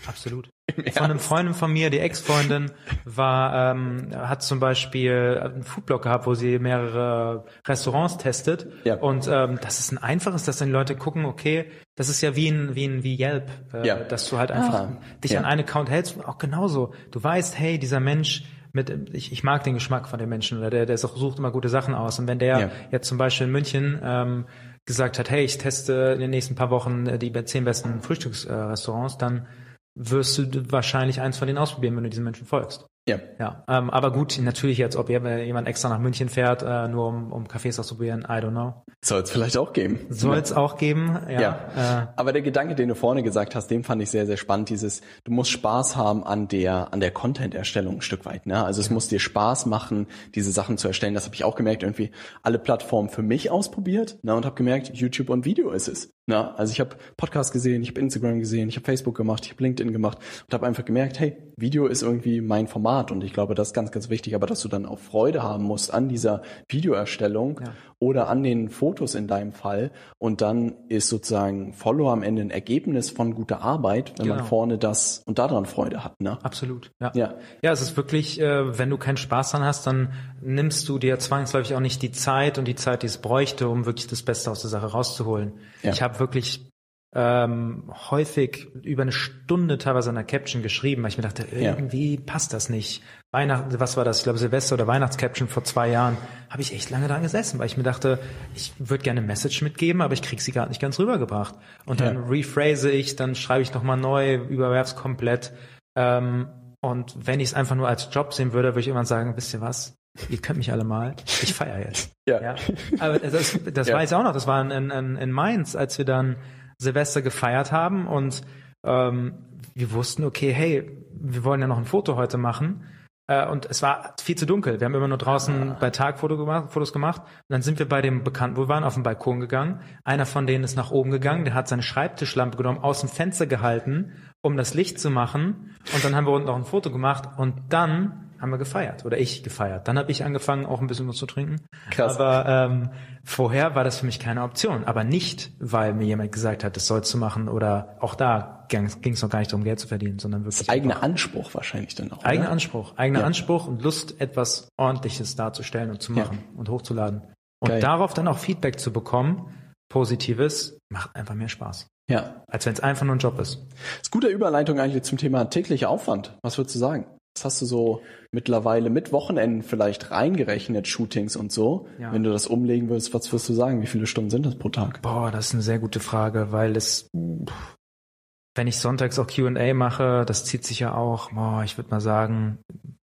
absolut. Von einem Freundin von mir, die Ex-Freundin, war, ähm, hat zum Beispiel einen Foodblog gehabt, wo sie mehrere Restaurants testet. Ja. Und ähm, das ist ein einfaches, dass dann die Leute gucken, okay, das ist ja wie ein, wie ein, wie Yelp, äh, ja. dass du halt einfach ah. dich ja. an einen Account hältst. Auch genauso. Du weißt, hey, dieser Mensch mit, ich, ich mag den Geschmack von den Menschen oder der, der sucht immer gute Sachen aus. Und wenn der ja. jetzt zum Beispiel in München ähm, gesagt hat, hey, ich teste in den nächsten paar Wochen äh, die zehn besten Frühstücksrestaurants, dann wirst du wahrscheinlich eins von denen ausprobieren, wenn du diesen Menschen folgst. Ja. Ja. Ähm, aber gut, natürlich jetzt, ob jemand extra nach München fährt, äh, nur um, um Cafés auszuprobieren, I don't know. Soll es vielleicht auch geben. Soll es auch geben, ja. ja. Äh, aber der Gedanke, den du vorne gesagt hast, den fand ich sehr, sehr spannend. Dieses, du musst Spaß haben an der, an der Content-Erstellung ein Stück weit. Ne? Also es ja. muss dir Spaß machen, diese Sachen zu erstellen. Das habe ich auch gemerkt, irgendwie alle Plattformen für mich ausprobiert ne? und habe gemerkt, YouTube und Video ist es. Ne? Also ich habe Podcast gesehen, ich habe Instagram gesehen, ich habe Facebook gemacht, ich habe LinkedIn gemacht und habe einfach gemerkt, hey, Video ist irgendwie mein Format Format und ich glaube, das ist ganz, ganz wichtig, aber dass du dann auch Freude haben musst an dieser Videoerstellung ja. Oder an den Fotos in deinem Fall und dann ist sozusagen Follow am Ende ein Ergebnis von guter Arbeit, wenn genau. man vorne das und daran Freude hat. Ne? Absolut, ja. ja. Ja, es ist wirklich, äh, wenn du keinen Spaß dran hast, dann nimmst du dir zwangsläufig auch nicht die Zeit und die Zeit, die es bräuchte, um wirklich das Beste aus der Sache rauszuholen. Ja. Ich habe wirklich ähm, häufig über eine Stunde teilweise an der Caption geschrieben, weil ich mir dachte, irgendwie ja. passt das nicht. Weihnachten, was war das? Ich glaube Silvester oder Weihnachtscaption vor zwei Jahren, habe ich echt lange dran gesessen, weil ich mir dachte, ich würde gerne eine Message mitgeben, aber ich krieg sie gerade nicht ganz rübergebracht. Und dann ja. rephrase ich, dann schreibe ich nochmal neu, überwerf's komplett. Ähm, und wenn ich es einfach nur als Job sehen würde, würde ich irgendwann sagen, wisst ihr was? Ihr könnt mich alle mal. Ich feiere jetzt. Ja. ja. Aber das, das ja. weiß ich auch noch. Das war in, in, in Mainz, als wir dann Silvester gefeiert haben und ähm, wir wussten, okay, hey, wir wollen ja noch ein Foto heute machen. Äh, und es war viel zu dunkel. Wir haben immer nur draußen bei Tag Foto gemacht, Fotos gemacht. Und dann sind wir bei dem Bekannten, wo wir waren, auf den Balkon gegangen. Einer von denen ist nach oben gegangen, der hat seine Schreibtischlampe genommen, aus dem Fenster gehalten, um das Licht zu machen. Und dann haben wir unten noch ein Foto gemacht. Und dann haben wir gefeiert oder ich gefeiert. Dann habe ich angefangen, auch ein bisschen was zu trinken. Krass. Aber ähm, vorher war das für mich keine Option. Aber nicht, weil mir jemand gesagt hat, das sollst du machen oder auch da ging es noch gar nicht darum, Geld zu verdienen, sondern wirklich. Das eigener Anspruch wahrscheinlich dann auch. Eigener Anspruch, eigener ja. Anspruch und Lust, etwas Ordentliches darzustellen und zu machen ja. und hochzuladen. Und Geil. darauf dann auch Feedback zu bekommen, Positives, macht einfach mehr Spaß. Ja. Als wenn es einfach nur ein Job ist. Das ist gute Überleitung eigentlich zum Thema täglicher Aufwand. Was würdest du sagen? Was hast du so mittlerweile mit Wochenenden vielleicht reingerechnet, Shootings und so? Ja. Wenn du das umlegen willst, was wirst du sagen? Wie viele Stunden sind das pro Tag? Boah, das ist eine sehr gute Frage, weil es, wenn ich sonntags auch Q&A mache, das zieht sich ja auch, boah, ich würde mal sagen,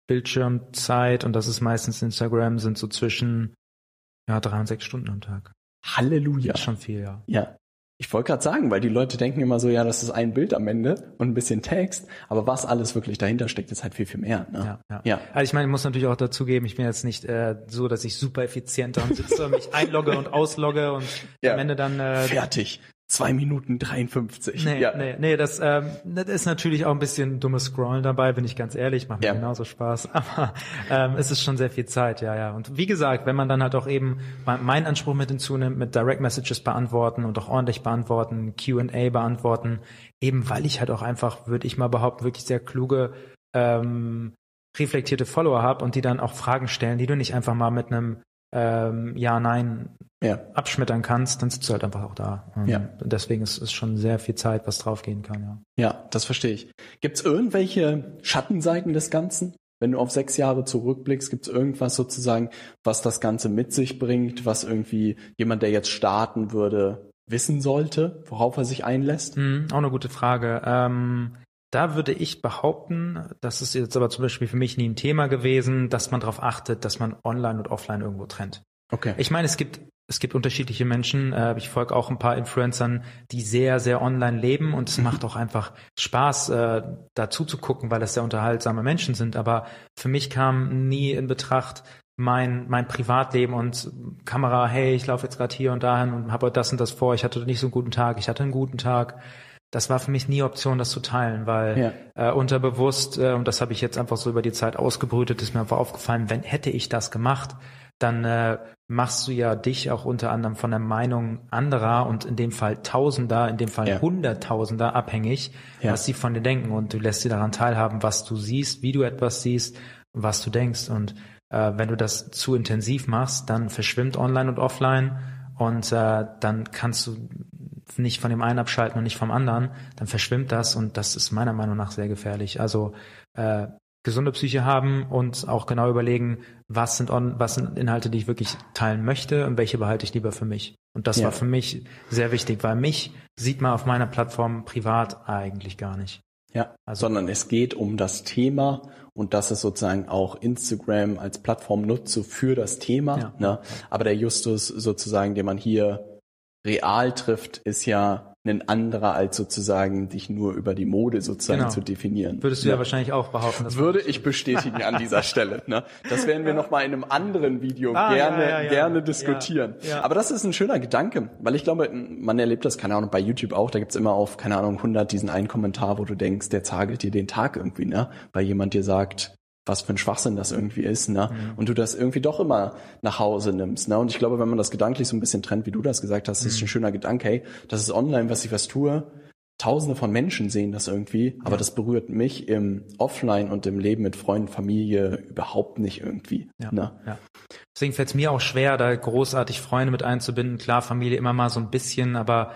Bildschirmzeit und das ist meistens Instagram, sind so zwischen ja, drei und sechs Stunden am Tag. Halleluja. Das ist schon viel, ja. Ja. Ich wollte gerade sagen, weil die Leute denken immer so, ja, das ist ein Bild am Ende und ein bisschen Text, aber was alles wirklich dahinter steckt, ist halt viel, viel mehr. Ne? Ja, ja. ja. Also ich meine, ich muss natürlich auch dazugeben, ich bin jetzt nicht äh, so, dass ich super effizient da sitze, mich einlogge und auslogge und ja. am Ende dann äh, fertig. Zwei Minuten 53. Nee, ja. nee, nee das, ähm, das ist natürlich auch ein bisschen dummes Scrollen dabei, bin ich ganz ehrlich, macht mir ja. genauso Spaß. Aber ähm, es ist schon sehr viel Zeit, ja, ja. Und wie gesagt, wenn man dann halt auch eben meinen Anspruch mit hinzunimmt, mit Direct Messages beantworten und auch ordentlich beantworten, QA beantworten, eben weil ich halt auch einfach, würde ich mal behaupten, wirklich sehr kluge ähm, reflektierte Follower habe und die dann auch Fragen stellen, die du nicht einfach mal mit einem ähm, Ja, Nein ja. abschmettern kannst, dann sitzt du halt einfach auch da. Und ja. deswegen ist es schon sehr viel Zeit, was draufgehen kann, ja. Ja, das verstehe ich. Gibt es irgendwelche Schattenseiten des Ganzen? Wenn du auf sechs Jahre zurückblickst, gibt es irgendwas sozusagen, was das Ganze mit sich bringt, was irgendwie jemand, der jetzt starten würde, wissen sollte, worauf er sich einlässt? Mhm, auch eine gute Frage. Ähm, da würde ich behaupten, das ist jetzt aber zum Beispiel für mich nie ein Thema gewesen, dass man darauf achtet, dass man online und offline irgendwo trennt. Okay. Ich meine, es gibt es gibt unterschiedliche Menschen. Äh, ich folge auch ein paar Influencern, die sehr, sehr online leben und es mhm. macht auch einfach Spaß, äh, dazu zu gucken, weil das sehr unterhaltsame Menschen sind. Aber für mich kam nie in Betracht mein, mein Privatleben und Kamera, hey, ich laufe jetzt gerade hier und dahin und habe das und das vor, ich hatte nicht so einen guten Tag, ich hatte einen guten Tag das war für mich nie Option, das zu teilen, weil ja. äh, unterbewusst, äh, und das habe ich jetzt einfach so über die Zeit ausgebrütet, ist mir einfach aufgefallen, wenn hätte ich das gemacht, dann äh, machst du ja dich auch unter anderem von der Meinung anderer und in dem Fall Tausender, in dem Fall ja. Hunderttausender abhängig, ja. was sie von dir denken und du lässt sie daran teilhaben, was du siehst, wie du etwas siehst, was du denkst und äh, wenn du das zu intensiv machst, dann verschwimmt online und offline und äh, dann kannst du nicht von dem einen abschalten und nicht vom anderen, dann verschwimmt das und das ist meiner Meinung nach sehr gefährlich. Also äh, gesunde Psyche haben und auch genau überlegen, was sind, on, was sind Inhalte, die ich wirklich teilen möchte und welche behalte ich lieber für mich. Und das Ja. war für mich sehr wichtig, weil mich sieht man auf meiner Plattform privat eigentlich gar nicht. Ja, Also- sondern es geht um das Thema und dass es sozusagen auch Instagram als Plattform nutze für das Thema. Ja. Ne? Aber der Justus sozusagen, den man hier real trifft, ist ja ein anderer als sozusagen dich nur über die Mode sozusagen Genau. zu definieren. Würdest du ja, Ne? wahrscheinlich auch behaupten. Dass Würde ich bestätigen an dieser Stelle. Ne? Das werden wir noch mal in einem anderen Video Ah, gerne, ja, ja, ja. gerne diskutieren. Ja, ja. Aber das ist ein schöner Gedanke, weil ich glaube, man erlebt das, keine Ahnung, bei YouTube auch, da gibt's immer auf, keine Ahnung, 100 diesen einen Kommentar, wo du denkst, der zagelt dir den Tag irgendwie, ne? weil jemand dir sagt, was für ein Schwachsinn das irgendwie ist, ne? Mhm. Und du das irgendwie doch immer nach Hause nimmst, ne? Und ich glaube, wenn man das gedanklich so ein bisschen trennt, wie du das gesagt hast, Mhm. ist ein schöner Gedanke, hey, das ist online, was ich was tue. Tausende von Menschen sehen das irgendwie, aber das berührt mich im Offline und im Leben mit Freunden, Familie überhaupt nicht irgendwie. Ja, Ne? ja. Deswegen fällt es mir auch schwer, da großartig Freunde mit einzubinden. Klar, Familie immer mal so ein bisschen, aber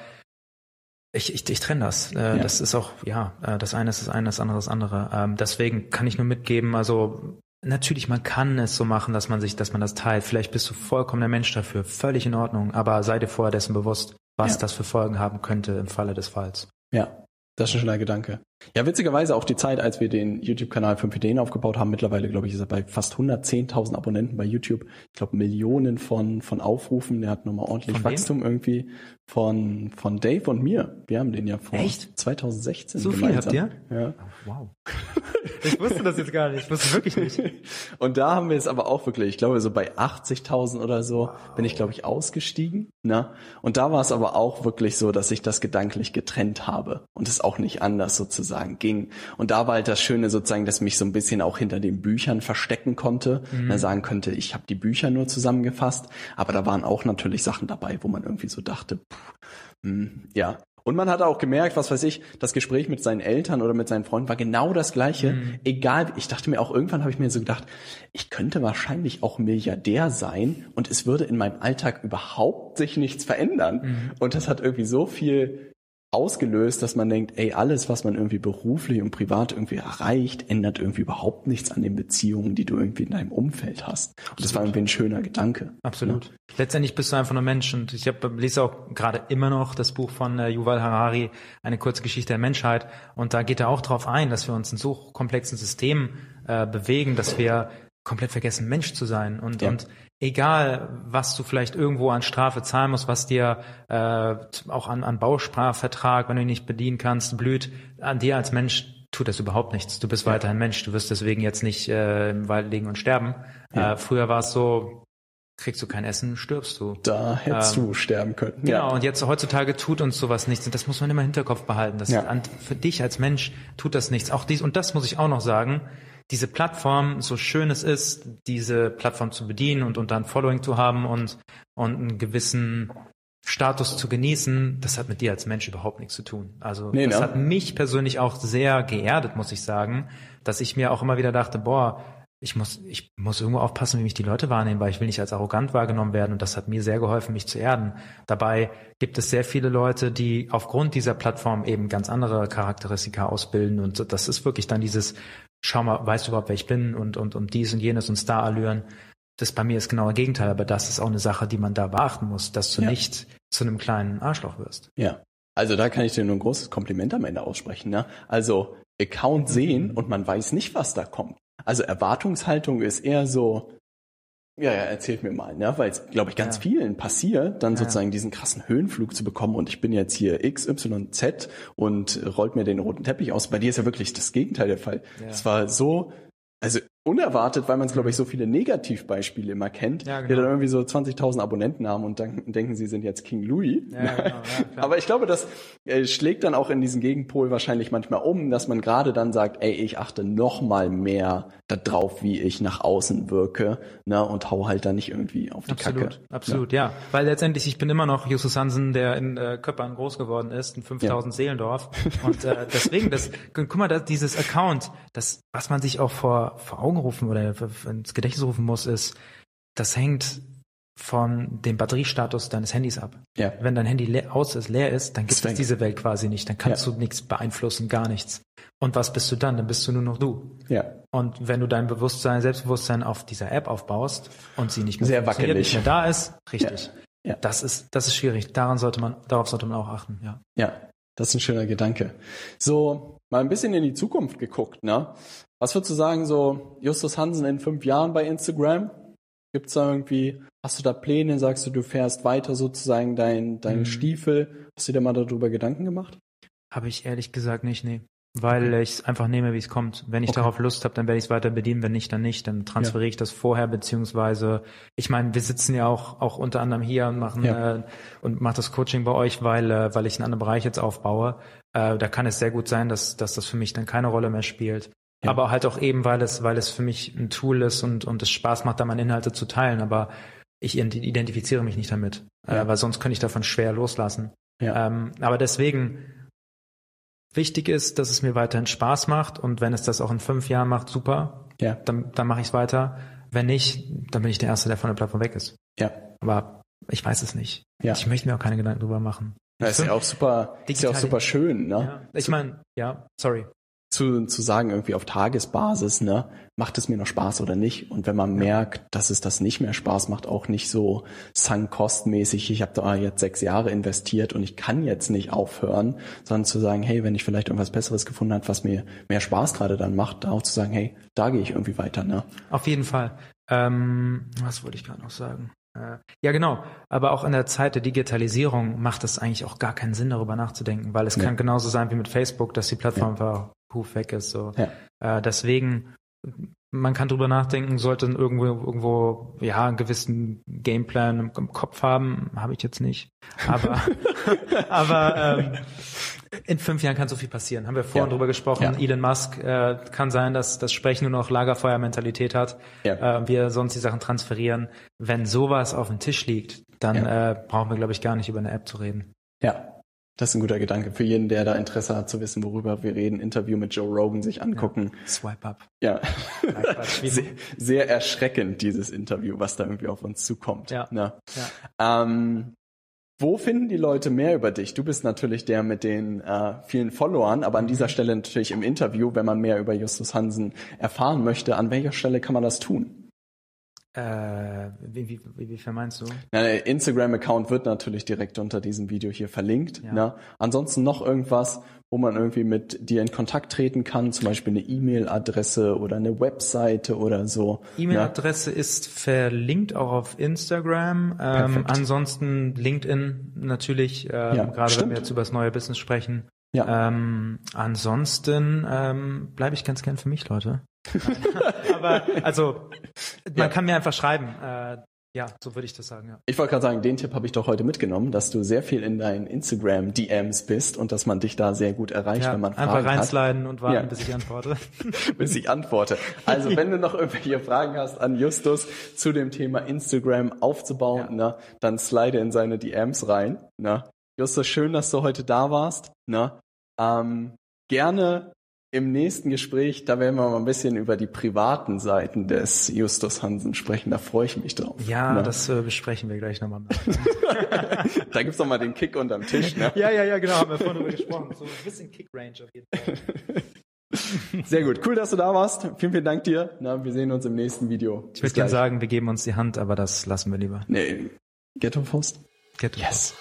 ich, ich, ich trenne das. Äh, Ja. Das ist auch, ja, äh, das eine ist das eine, das andere das andere. Ähm, deswegen kann ich nur mitgeben, also natürlich, man kann es so machen, dass man sich, dass man das teilt. Vielleicht bist du vollkommen der Mensch dafür, völlig in Ordnung, aber sei dir vorher dessen bewusst, was Ja. das für Folgen haben könnte im Falle des Falls. Ja, das ist ein schöner Gedanke. Ja, witzigerweise auch die Zeit, als wir den YouTube-Kanal 5 Ideen aufgebaut haben, mittlerweile, glaube ich, ist er bei fast 110.000 Abonnenten bei YouTube. Ich glaube, Millionen von, von Aufrufen. Der hat nochmal ordentlich Von wem? Wachstum irgendwie von, von Dave und mir. Wir haben den ja vor Echt? 2016 So viel gemeinsam. habt Ja. Wow. Ich wusste das jetzt gar nicht. Ich wusste wirklich nicht. Und da haben wir es aber auch wirklich, ich glaube, so bei 80.000 oder so bin ich, glaube ich, ausgestiegen. Ne? Und da war es aber auch wirklich so, dass ich das gedanklich getrennt habe und es auch nicht anders sozusagen ging. Und da war halt das Schöne sozusagen, dass mich so ein bisschen auch hinter den Büchern verstecken konnte. Ne, sagen könnte, ich habe die Bücher nur zusammengefasst. Aber da waren auch natürlich Sachen dabei, wo man irgendwie so dachte, pff, hm, ja, und man hat auch gemerkt, was weiß ich, das Gespräch mit seinen Eltern oder mit seinen Freunden war genau das gleiche. Mhm. Egal, ich dachte mir auch irgendwann habe ich mir so gedacht, ich könnte wahrscheinlich auch Milliardär sein und es würde in meinem Alltag überhaupt sich nichts verändern. Mhm. Und das hat irgendwie so viel ausgelöst, dass man denkt, ey, alles, was man irgendwie beruflich und privat irgendwie erreicht, ändert irgendwie überhaupt nichts an den Beziehungen, die du irgendwie in deinem Umfeld hast. Und das war irgendwie ein schöner Gedanke. Absolut. Letztendlich bist du einfach nur Mensch und ich hab, lese auch gerade immer noch das Buch von äh, Yuval Harari, eine kurze Geschichte der Menschheit und da geht er auch darauf ein, dass wir uns in so komplexen Systemen äh, bewegen, dass wir komplett vergessen, Mensch zu sein und, Ja. und egal, was du vielleicht irgendwo an Strafe zahlen musst, was dir äh, auch an, an Bausparvertrag, wenn du ihn nicht bedienen kannst, blüht, an dir als Mensch tut das überhaupt nichts. Du bist weiterhin Mensch. Du wirst deswegen jetzt nicht äh, im Wald liegen und sterben. Ja. Äh, früher war es so, kriegst du kein Essen, stirbst du. Da hättest Ähm, du sterben können. Genau, Ja. und jetzt heutzutage tut uns sowas nichts. Und das muss man immer im Hinterkopf behalten. Das Ja. an, für dich als Mensch tut das nichts. Auch dies, und das muss ich auch noch sagen, diese Plattform, so schön es ist, diese Plattform zu bedienen und, und dann Following zu haben und, und einen gewissen Status zu genießen, das hat mit dir als Mensch überhaupt nichts zu tun. Also Nee, das ne? hat mich persönlich auch sehr geerdet, muss ich sagen, dass ich mir auch immer wieder dachte, boah, ich muss, ich muss irgendwo aufpassen, wie mich die Leute wahrnehmen, weil ich will nicht als arrogant wahrgenommen werden und das hat mir sehr geholfen, mich zu erden. Dabei gibt es sehr viele Leute, die aufgrund dieser Plattform eben ganz andere Charakteristika ausbilden und das ist wirklich dann dieses, schau mal, weißt du überhaupt, wer ich bin und, und, und dies und jenes und Starallüren. Das bei mir ist genau das Gegenteil, aber das ist auch eine Sache, die man da beachten muss, dass du Ja. nicht zu einem kleinen Arschloch wirst. Ja. Also da kann ich dir nur ein großes Kompliment am Ende aussprechen. Ne? Also Account sehen und man weiß nicht, was da kommt. Also Erwartungshaltung ist eher so, ja, ja, erzählt mir mal, ne? weil es, glaube ich, ganz Ja. vielen passiert, dann Ja. sozusagen diesen krassen Höhenflug zu bekommen und ich bin jetzt hier X, Y, Z und rollt mir den roten Teppich aus. Bei dir ist ja wirklich das Gegenteil der Fall. Es war so, also unerwartet, weil man es, glaube ich, so viele Negativbeispiele immer kennt, Ja, die genau. dann irgendwie so 20.000 Abonnenten haben und dann denken, sie sind jetzt King Louis. Ja, genau, ja. Aber ich glaube, das äh, schlägt dann auch in diesen Gegenpol wahrscheinlich manchmal um, dass man gerade dann sagt, ey, ich achte noch mal mehr darauf, wie ich nach außen wirke, ne, und hau halt da nicht irgendwie auf die Absolut, Kacke. absolut, ja. Weil letztendlich, ich bin immer noch Justus Hansen, der in äh, Köppern groß geworden ist, in 5000 Seelendorf. Und äh, deswegen, das, guck mal, das, dieses Account, das, was man sich auch vor, vor Augen rufen oder ins Gedächtnis rufen muss, ist, das hängt von dem Batteriestatus deines Handys ab. Ja. Wenn dein Handy leer, aus ist, leer ist, dann gibt Deswegen. es diese Welt quasi nicht. Dann kannst Ja. du nichts beeinflussen, gar nichts. Und was bist du dann? Dann bist du nur noch du. Ja. Und wenn du dein Bewusstsein, Selbstbewusstsein auf dieser App aufbaust und sie nicht mehr Sehr wackelig. nicht mehr da ist, richtig. Ja. Ja. Das ist, das ist schwierig. Daran sollte man, darauf sollte man auch achten, ja. Ja, das ist ein schöner Gedanke. So, mal ein bisschen in die Zukunft geguckt, ne? Was würdest du sagen, so Justus Hansen in fünf Jahren bei Instagram? Gibt's da irgendwie, hast du da Pläne, sagst du, du fährst weiter sozusagen dein, deinen Mhm. Stiefel? Hast du dir mal darüber Gedanken gemacht? Habe ich ehrlich gesagt nicht, nee. Weil ich es einfach nehme, wie es kommt. Wenn ich Okay. darauf Lust habe, dann werde ich es weiter bedienen. Wenn nicht, dann nicht. Dann transferiere ich das vorher, beziehungsweise, ich meine, wir sitzen ja auch, auch unter anderem hier und machen Ja. äh, und mache das Coaching bei euch, weil, äh, weil ich einen anderen Bereich jetzt aufbaue. Äh, da kann es sehr gut sein, dass, dass das für mich dann keine Rolle mehr spielt. Ja. Aber halt auch eben, weil es, weil es für mich ein Tool ist und, und es Spaß macht, da meine Inhalte zu teilen. Aber ich ident- identifiziere mich nicht damit, Ja. äh, weil sonst könnte ich davon schwer loslassen. Ja. Ähm, aber deswegen, wichtig ist, dass es mir weiterhin Spaß macht und wenn es das auch in fünf Jahren macht, super, Ja. dann, dann mache ich es weiter. Wenn nicht, dann bin ich der Erste, der von der Plattform weg ist. Ja. Aber ich weiß es nicht. Ja. Ich möchte mir auch keine Gedanken drüber machen. Das ist ja auch super, ist ja auch super schön, ne? Ja. Ich meine, ja, sorry. Zu, zu sagen, irgendwie auf Tagesbasis, ne, macht es mir noch Spaß oder nicht? Und wenn man merkt, dass es das nicht mehr Spaß macht, auch nicht so sunk-cost-mäßig, ich habe da jetzt sechs Jahre investiert und ich kann jetzt nicht aufhören, sondern zu sagen, hey, wenn ich vielleicht irgendwas Besseres gefunden habe, was mir mehr Spaß gerade dann macht, da auch zu sagen, hey, da gehe ich irgendwie weiter, ne? Auf jeden Fall. Ähm, was wollte ich gerade noch sagen? Äh, ja, genau. Aber auch in der Zeit der Digitalisierung macht es eigentlich auch gar keinen Sinn, darüber nachzudenken, weil es Nee. kann genauso sein wie mit Facebook, dass die Plattform einfach puf weg ist. So. Ja. Äh, deswegen, man kann drüber nachdenken, sollte irgendwo, irgendwo, ja, einen gewissen Gameplan im, im Kopf haben. Habe ich jetzt nicht. Aber, aber ähm, in fünf Jahren kann so viel passieren. Haben wir vorhin Ja. drüber gesprochen. Ja. Elon Musk äh, kann sein, dass das Sprechen nur noch Lagerfeuermentalität hat. Ja. Äh, wir sonst die Sachen transferieren. Wenn sowas auf dem Tisch liegt, dann Ja. äh, brauchen wir, glaube ich, gar nicht über eine App zu reden. Ja. Das ist ein guter Gedanke für jeden, der da Interesse hat zu wissen, worüber wir reden. Interview mit Joe Rogan sich angucken. Swipe up. Ja. Ja, sehr, sehr erschreckend, dieses Interview, was da irgendwie auf uns zukommt. Ja. Ne? Ja. Ähm, wo finden die Leute mehr über dich? Du bist natürlich der mit den äh, vielen Followern, aber an dieser Stelle natürlich im Interview, wenn man mehr über Justus Hansen erfahren möchte, an welcher Stelle kann man das tun? Äh, wie, wie, wie, wie meinst du? Na, Der Instagram-Account wird natürlich direkt unter diesem Video hier verlinkt. Ja. Ne? Ansonsten noch irgendwas, wo man irgendwie mit dir in Kontakt treten kann, zum Beispiel eine E-Mail-Adresse oder eine Webseite oder so. ne? E-Mail-Adresse ist verlinkt auch auf Instagram. Ähm, ansonsten LinkedIn natürlich, ähm, Ja, gerade wenn stimmt. wir jetzt über das neue Business sprechen. Ja. Ähm, ansonsten ähm, bleibe ich ganz gern für mich, Leute. Aber also man Ja. kann mir einfach schreiben. Äh, ja, so würde ich das sagen. Ja. Ich wollte gerade sagen, den Tipp habe ich doch heute mitgenommen, dass du sehr viel in deinen Instagram-DMs bist und dass man dich da sehr gut erreicht, Ja, wenn man einfach Fragen hat, reinsliden und warten, Ja. bis ich antworte. bis ich antworte. Also wenn du noch irgendwelche Fragen hast an Justus zu dem Thema Instagram aufzubauen, ne, dann slide in seine DMs rein. Ne. Justus, schön, dass du heute da warst. Ne. Ähm, gerne im nächsten Gespräch, da werden wir mal ein bisschen über die privaten Seiten des Justus Hansen sprechen. Da freue ich mich drauf. Ja, ne. das äh, besprechen wir gleich nochmal. da gibt's noch mal den Kick unterm Tisch. Ne? ja, ja, ja, genau, haben wir vorhin drüber gesprochen. So ein bisschen Kick-Range auf jeden Fall. Sehr gut. Cool, dass du da warst. Vielen, vielen Dank dir. Na, wir sehen uns im nächsten Video. Ich würde gerne sagen, wir geben uns die Hand, aber das lassen wir lieber. Nee, Ghetto Faust? Get Yes.